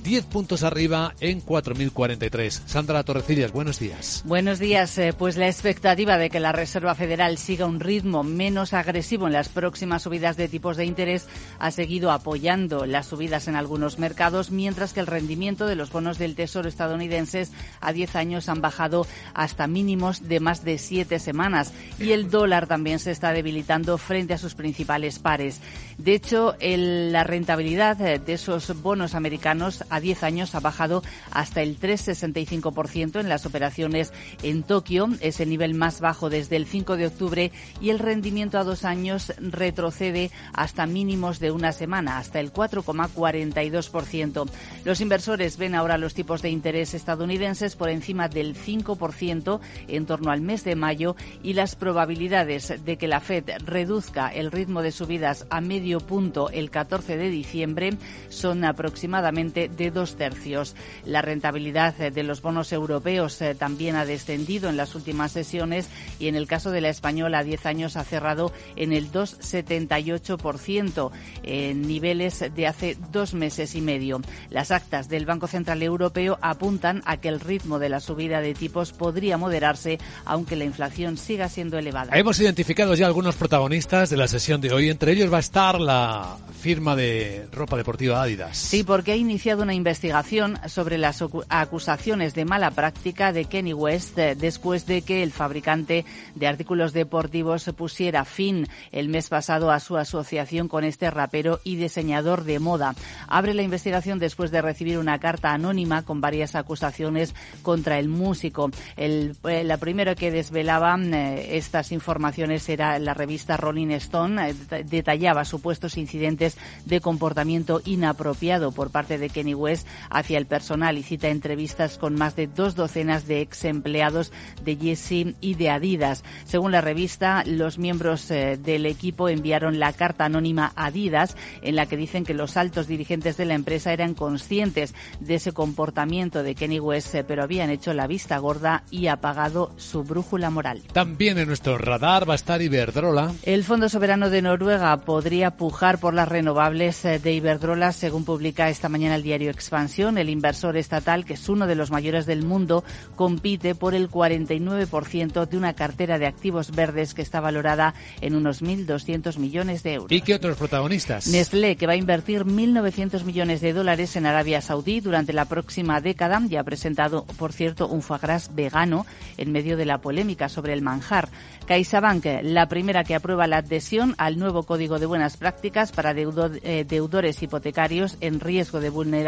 10 puntos arriba en 4.043. Sandra Torrecillas, buenos días. Buenos días. Eh, pues la expectativa de que la Reserva Federal siga un ritmo menos agresivo en las próximas subidas de tipos de interés ha seguido apoyando las subidas en algunos mercados, mientras que el rendimiento de los bonos del Tesoro estadounidenses a 10 años han bajado hasta mínimos de más de siete semanas y el dólar también se está debilitando frente a sus principales pares. De hecho, la rentabilidad de esos bonos americanos a 10 años ha bajado hasta el 3,65% en las operaciones en Tokio, es el nivel más bajo desde el 5 de octubre y el rendimiento a dos años retrocede hasta mínimos de una semana, hasta el 4,42%. Los inversores ven ahora los tipos de interés estadounidenses por encima del 5% en torno al mes de mayo y las probabilidades de que la Fed reduzca el ritmo de subidas a medio punto el 14 de diciembre son aproximadamente de dos tercios. La rentabilidad de los bonos europeos eh, también ha descendido en las últimas sesiones y en el caso de la española a 10 años ha cerrado en el 2,78%, en niveles de hace dos meses y medio. Las actas del Banco Central Europeo apuntan a que el ritmo de la subida de tipos podría moderarse, aunque la inflación siga siendo elevada. Hemos identificado ya algunos protagonistas de la sesión de hoy. Entre ellos va a estar la firma de ropa deportiva Adidas. Sí, porque ha iniciado una investigación sobre las acusaciones de mala práctica de Kenny West eh, después de que el fabricante de artículos deportivos pusiera fin el mes pasado a su asociación con este rapero y diseñador de moda. Abre la investigación después de recibir una carta anónima con varias acusaciones contra el músico. El, eh, la primera que desvelaba eh, estas informaciones era la revista Rolling Stone. detallaba supuestos incidentes de comportamiento inapropiado por parte de Kenny West hacia el personal y cita entrevistas con más de dos docenas de ex empleados de Jesse y de Adidas. Según la revista, los miembros eh, del equipo enviaron la carta anónima a Adidas en la que dicen que los altos dirigentes de la empresa eran conscientes de ese comportamiento de Kenny West, eh, pero habían hecho la vista gorda y apagado su brújula moral. También en nuestro radar va a estar Iberdrola. El Fondo Soberano de Noruega podría pujar por las renovables eh, de Iberdrola, según publica esta mañana el diario Expansión, el inversor estatal, que es uno de los mayores del mundo, compite por el 49% de una cartera de activos verdes que está valorada en unos 1.200 millones de euros. ¿Y qué otros protagonistas? Nestlé, que va a invertir 1.900 millones de dólares en Arabia Saudí durante la próxima década, ya ha presentado, por cierto, un foie gras vegano en medio de la polémica sobre el manjar. CaixaBank, la primera que aprueba la adhesión al nuevo Código de Buenas Prácticas para eh, deudores hipotecarios en riesgo de vulnerabilidad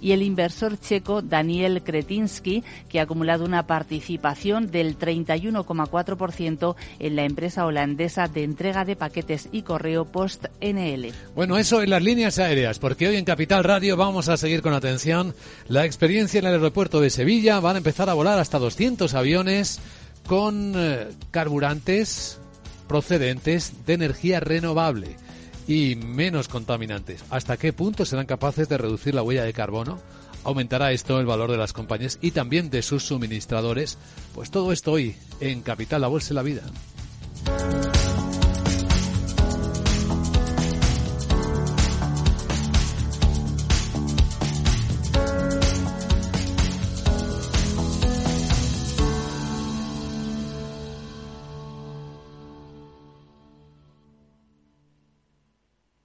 y el inversor checo Daniel Kretinsky, que ha acumulado una participación del 31,4% en la empresa holandesa de entrega de paquetes y correo Post NL. Bueno, eso en las líneas aéreas, porque hoy en Capital Radio vamos a seguir con atención la experiencia en el aeropuerto de Sevilla. Van a empezar a volar hasta 200 aviones con eh, carburantes procedentes de energía renovable. Y menos contaminantes. ¿Hasta qué punto serán capaces de reducir la huella de carbono? ¿Aumentará esto el valor de las compañías y también de sus suministradores? Pues todo esto hoy en Capital, la Bolsa y la Vida.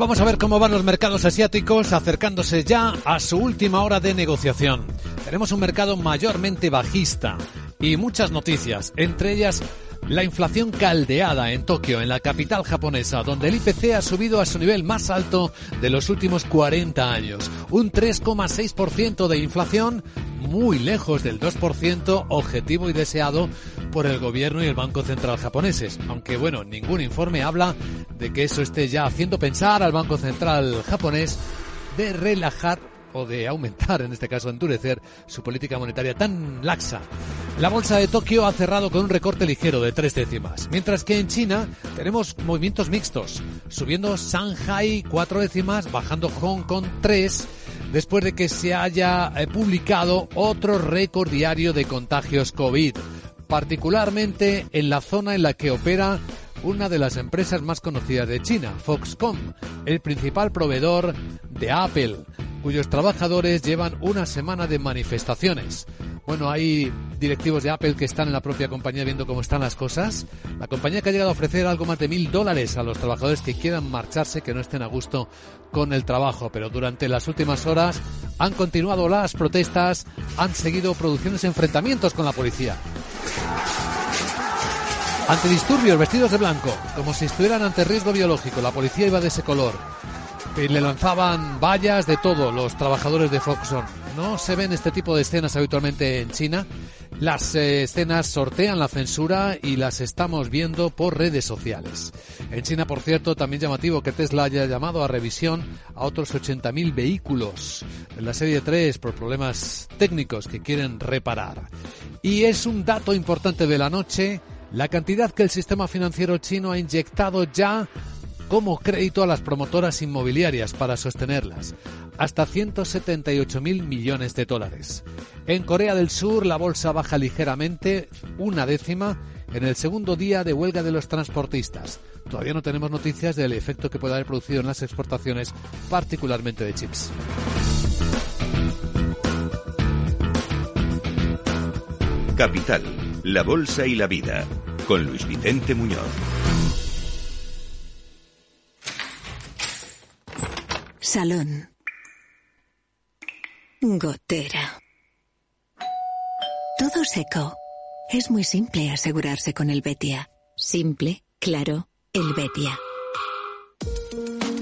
Vamos a ver cómo van los mercados asiáticos acercándose ya a su última hora de negociación. Tenemos un mercado mayormente bajista y muchas noticias, entre ellas la inflación caldeada en Tokio, en la capital japonesa, donde el IPC ha subido a su nivel más alto de los últimos 40 años. Un 3,6% de inflación, muy lejos del 2% objetivo y deseado por el gobierno y el Banco Central japoneses. Aunque bueno, ningún informe habla de que eso esté ya haciendo pensar al Banco Central japonés de relajar o de aumentar, en este caso endurecer, su política monetaria tan laxa. La bolsa de Tokio ha cerrado con un recorte ligero de tres décimas, mientras que en China tenemos movimientos mixtos, subiendo Shanghai cuatro décimas, bajando Hong Kong tres, después de que se haya eh, publicado otro récord diario de contagios COVID, particularmente en la zona en la que opera una de las empresas más conocidas de China, Foxconn, el principal proveedor de Apple, cuyos trabajadores llevan una semana de manifestaciones. Bueno, hay directivos de Apple que están en la propia compañía viendo cómo están las cosas. La compañía que ha llegado a ofrecer algo más de mil dólares a los trabajadores que quieran marcharse, que no estén a gusto con el trabajo. Pero durante las últimas horas han continuado las protestas, han seguido producciones enfrentamientos con la policía. Antidisturbios vestidos de blanco, como si estuvieran ante riesgo biológico. La policía iba de ese color. Y le lanzaban vallas de todo los trabajadores de Foxconn. No se ven este tipo de escenas habitualmente en China. Las eh, escenas sortean la censura y las estamos viendo por redes sociales. En China, por cierto, también llamativo que Tesla haya llamado a revisión a otros 80.000 vehículos en la serie 3 por problemas técnicos que quieren reparar. Y es un dato importante de la noche la cantidad que el sistema financiero chino ha inyectado ya como crédito a las promotoras inmobiliarias para sostenerlas, hasta 178 mil millones de dólares. En Corea del Sur la bolsa baja ligeramente, una décima, en el segundo día de huelga de los transportistas. Todavía no tenemos noticias del efecto que puede haber producido en las exportaciones, particularmente de chips. Capital, la Bolsa y la Vida, con Luis Vicente Muñoz. Salón. Gotera. Todo seco. Es muy simple asegurarse con el Betia. Simple, claro, el Betia.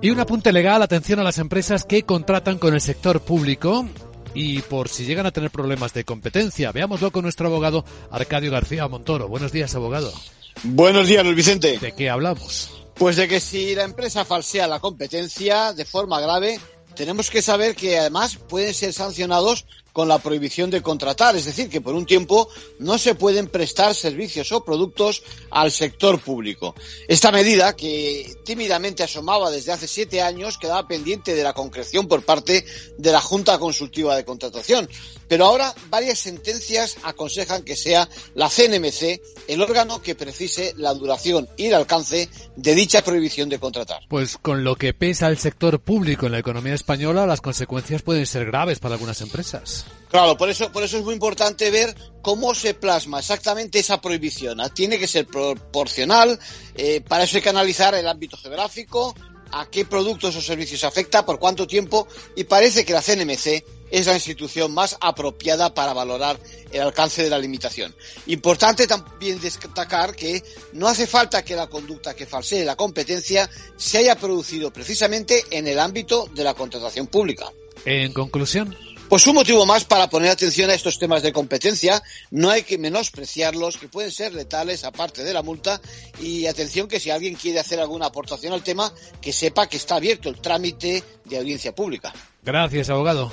Y un apunte legal, atención a las empresas que contratan con el sector público y por si llegan a tener problemas de competencia. Veámoslo con nuestro abogado Arcadio García Montoro. Buenos días, abogado. Buenos días, Luis Vicente. ¿De qué hablamos? Pues de que si la empresa falsea la competencia de forma grave, tenemos que saber que además pueden ser sancionados con la prohibición de contratar, es decir, que por un tiempo no se pueden prestar servicios o productos al sector público. Esta medida, que tímidamente asomaba desde hace siete años, quedaba pendiente de la concreción por parte de la Junta Consultiva de Contratación. Pero ahora varias sentencias aconsejan que sea la CNMC el órgano que precise la duración y el alcance de dicha prohibición de contratar. Pues con lo que pesa el sector público en la economía española, las consecuencias pueden ser graves para algunas empresas. Claro, por eso, por eso es muy importante ver cómo se plasma exactamente esa prohibición. Tiene que ser proporcional, eh, para eso hay que analizar el ámbito geográfico, a qué productos o servicios afecta, por cuánto tiempo, y parece que la CNMC es la institución más apropiada para valorar el alcance de la limitación. Importante también destacar que no hace falta que la conducta que falsee la competencia se haya producido precisamente en el ámbito de la contratación pública. En conclusión, pues un motivo más para poner atención a estos temas de competencia. No hay que menospreciarlos, que pueden ser letales aparte de la multa. Y atención que si alguien quiere hacer alguna aportación al tema, que sepa que está abierto el trámite de audiencia pública. Gracias, abogado.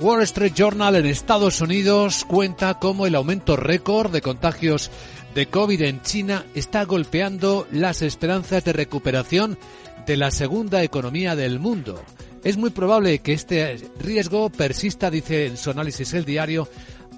Wall Street Journal en Estados Unidos cuenta cómo el aumento récord de contagios de COVID en China está golpeando las esperanzas de recuperación de la segunda economía del mundo. Es muy probable que este riesgo persista, dice en su análisis el diario,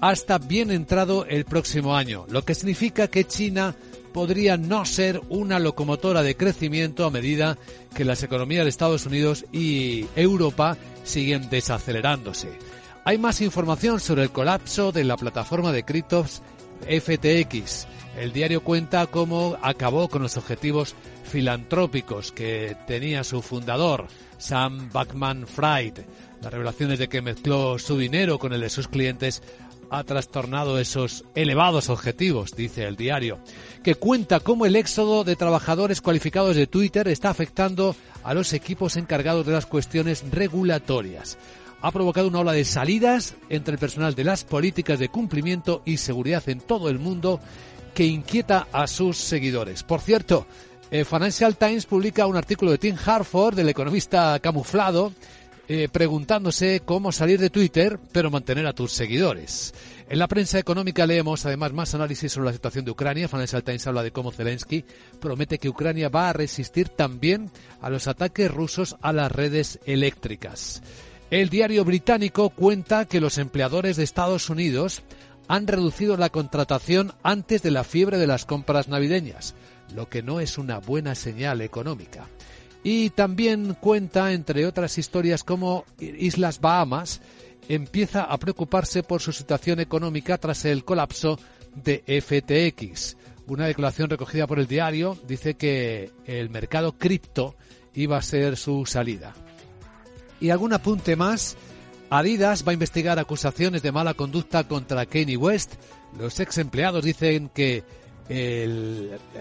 hasta bien entrado el próximo año, lo que significa que China podría no ser una locomotora de crecimiento a medida que las economías de Estados Unidos y Europa siguen desacelerándose. Hay más información sobre el colapso de la plataforma de criptos FTX. El diario cuenta cómo acabó con los objetivos filantrópicos que tenía su fundador, Sam Backman Fried. Las revelaciones de que mezcló su dinero con el de sus clientes ha trastornado esos elevados objetivos, dice el diario, que cuenta cómo el éxodo de trabajadores cualificados de Twitter está afectando a los equipos encargados de las cuestiones regulatorias. Ha provocado una ola de salidas entre el personal de las políticas de cumplimiento y seguridad en todo el mundo que inquieta a sus seguidores. Por cierto, eh, Financial Times publica un artículo de Tim Harford, del economista camuflado, eh, preguntándose cómo salir de Twitter pero mantener a tus seguidores. En la prensa económica leemos además más análisis sobre la situación de Ucrania. Financial Times habla de cómo Zelensky promete que Ucrania va a resistir también a los ataques rusos a las redes eléctricas. El diario británico cuenta que los empleadores de Estados Unidos han reducido la contratación antes de la fiebre de las compras navideñas, lo que no es una buena señal económica. Y también cuenta, entre otras historias, como Islas Bahamas empieza a preocuparse por su situación económica tras el colapso de FTX. Una declaración recogida por el diario dice que el mercado cripto iba a ser su salida. Y algún apunte más. Adidas va a investigar acusaciones de mala conducta contra Kanye West. Los ex empleados dicen que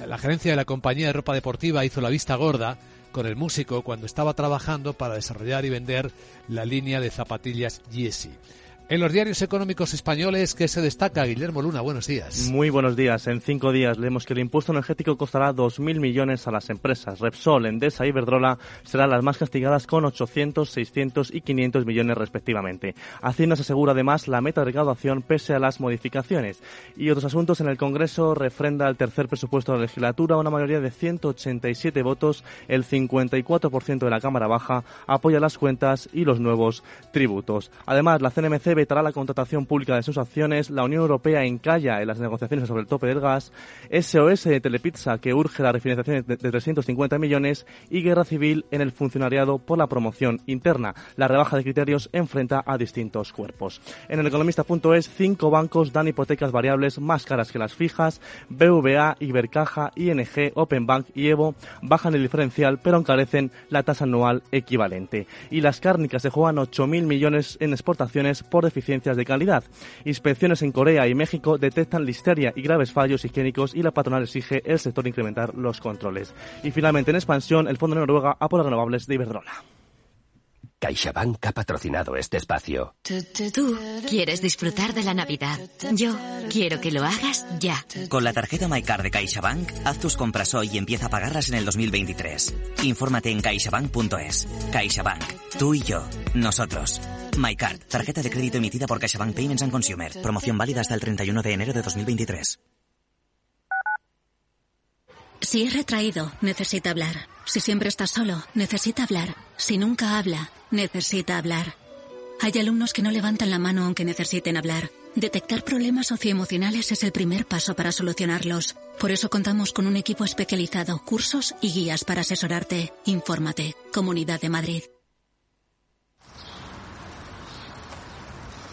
la gerencia de la compañía de ropa deportiva hizo la vista gorda con el músico cuando estaba trabajando para desarrollar y vender la línea de zapatillas Yeezy. En los diarios económicos españoles, ¿qué se destaca? Guillermo Luna, buenos días. Muy buenos días. En cinco días leemos que el impuesto energético costará 2.000 millones a las empresas. Repsol, Endesa y Iberdrola serán las más castigadas con 800, 600 y 500 millones respectivamente. Hacienda se asegura además la meta de recaudación pese a las modificaciones. Y otros asuntos en el Congreso refrenda el tercer presupuesto de la legislatura. Una mayoría de 187 votos, el 54% de la Cámara Baja apoya las cuentas y los nuevos tributos. Además, la CNMC vetará la contratación pública de sus acciones, la Unión Europea encalla en las negociaciones sobre el tope del gas, SOS de Telepizza que urge la refinanciación de 350 millones y guerra civil en el funcionariado por la promoción interna. La rebaja de criterios enfrenta a distintos cuerpos. En el economista.es, cinco bancos dan hipotecas variables más caras que las fijas, BVA, Ibercaja, ING, Openbank y Evo bajan el diferencial pero encarecen la tasa anual equivalente. Y las cárnicas se juegan 8.000 millones en exportaciones por deficiencias de calidad. Inspecciones en Corea y México detectan listeria y graves fallos higiénicos y la patronal exige el sector incrementar los controles. Y finalmente en expansión, el Fondo Noruega a renovables de Iberdrola. CaixaBank ha patrocinado este espacio. Tú quieres disfrutar de la Navidad. Yo quiero que lo hagas ya. Con la tarjeta MyCard de CaixaBank, haz tus compras hoy y empieza a pagarlas en el 2023. Infórmate en caixabank.es. CaixaBank. Tú y yo. Nosotros. MyCard. Tarjeta de crédito emitida por CaixaBank Payments and Consumer. Promoción válida hasta el 31 de enero de 2023. Si es retraído, necesita hablar. Si siempre está solo, necesita hablar. Si nunca habla, necesita hablar. Hay alumnos que no levantan la mano aunque necesiten hablar. Detectar problemas socioemocionales es el primer paso para solucionarlos. Por eso contamos con un equipo especializado, cursos y guías para asesorarte. Infórmate. Comunidad de Madrid.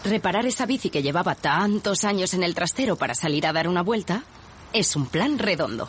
Reparar esa bici que llevaba tantos años en el trastero para salir a dar una vuelta es un plan redondo.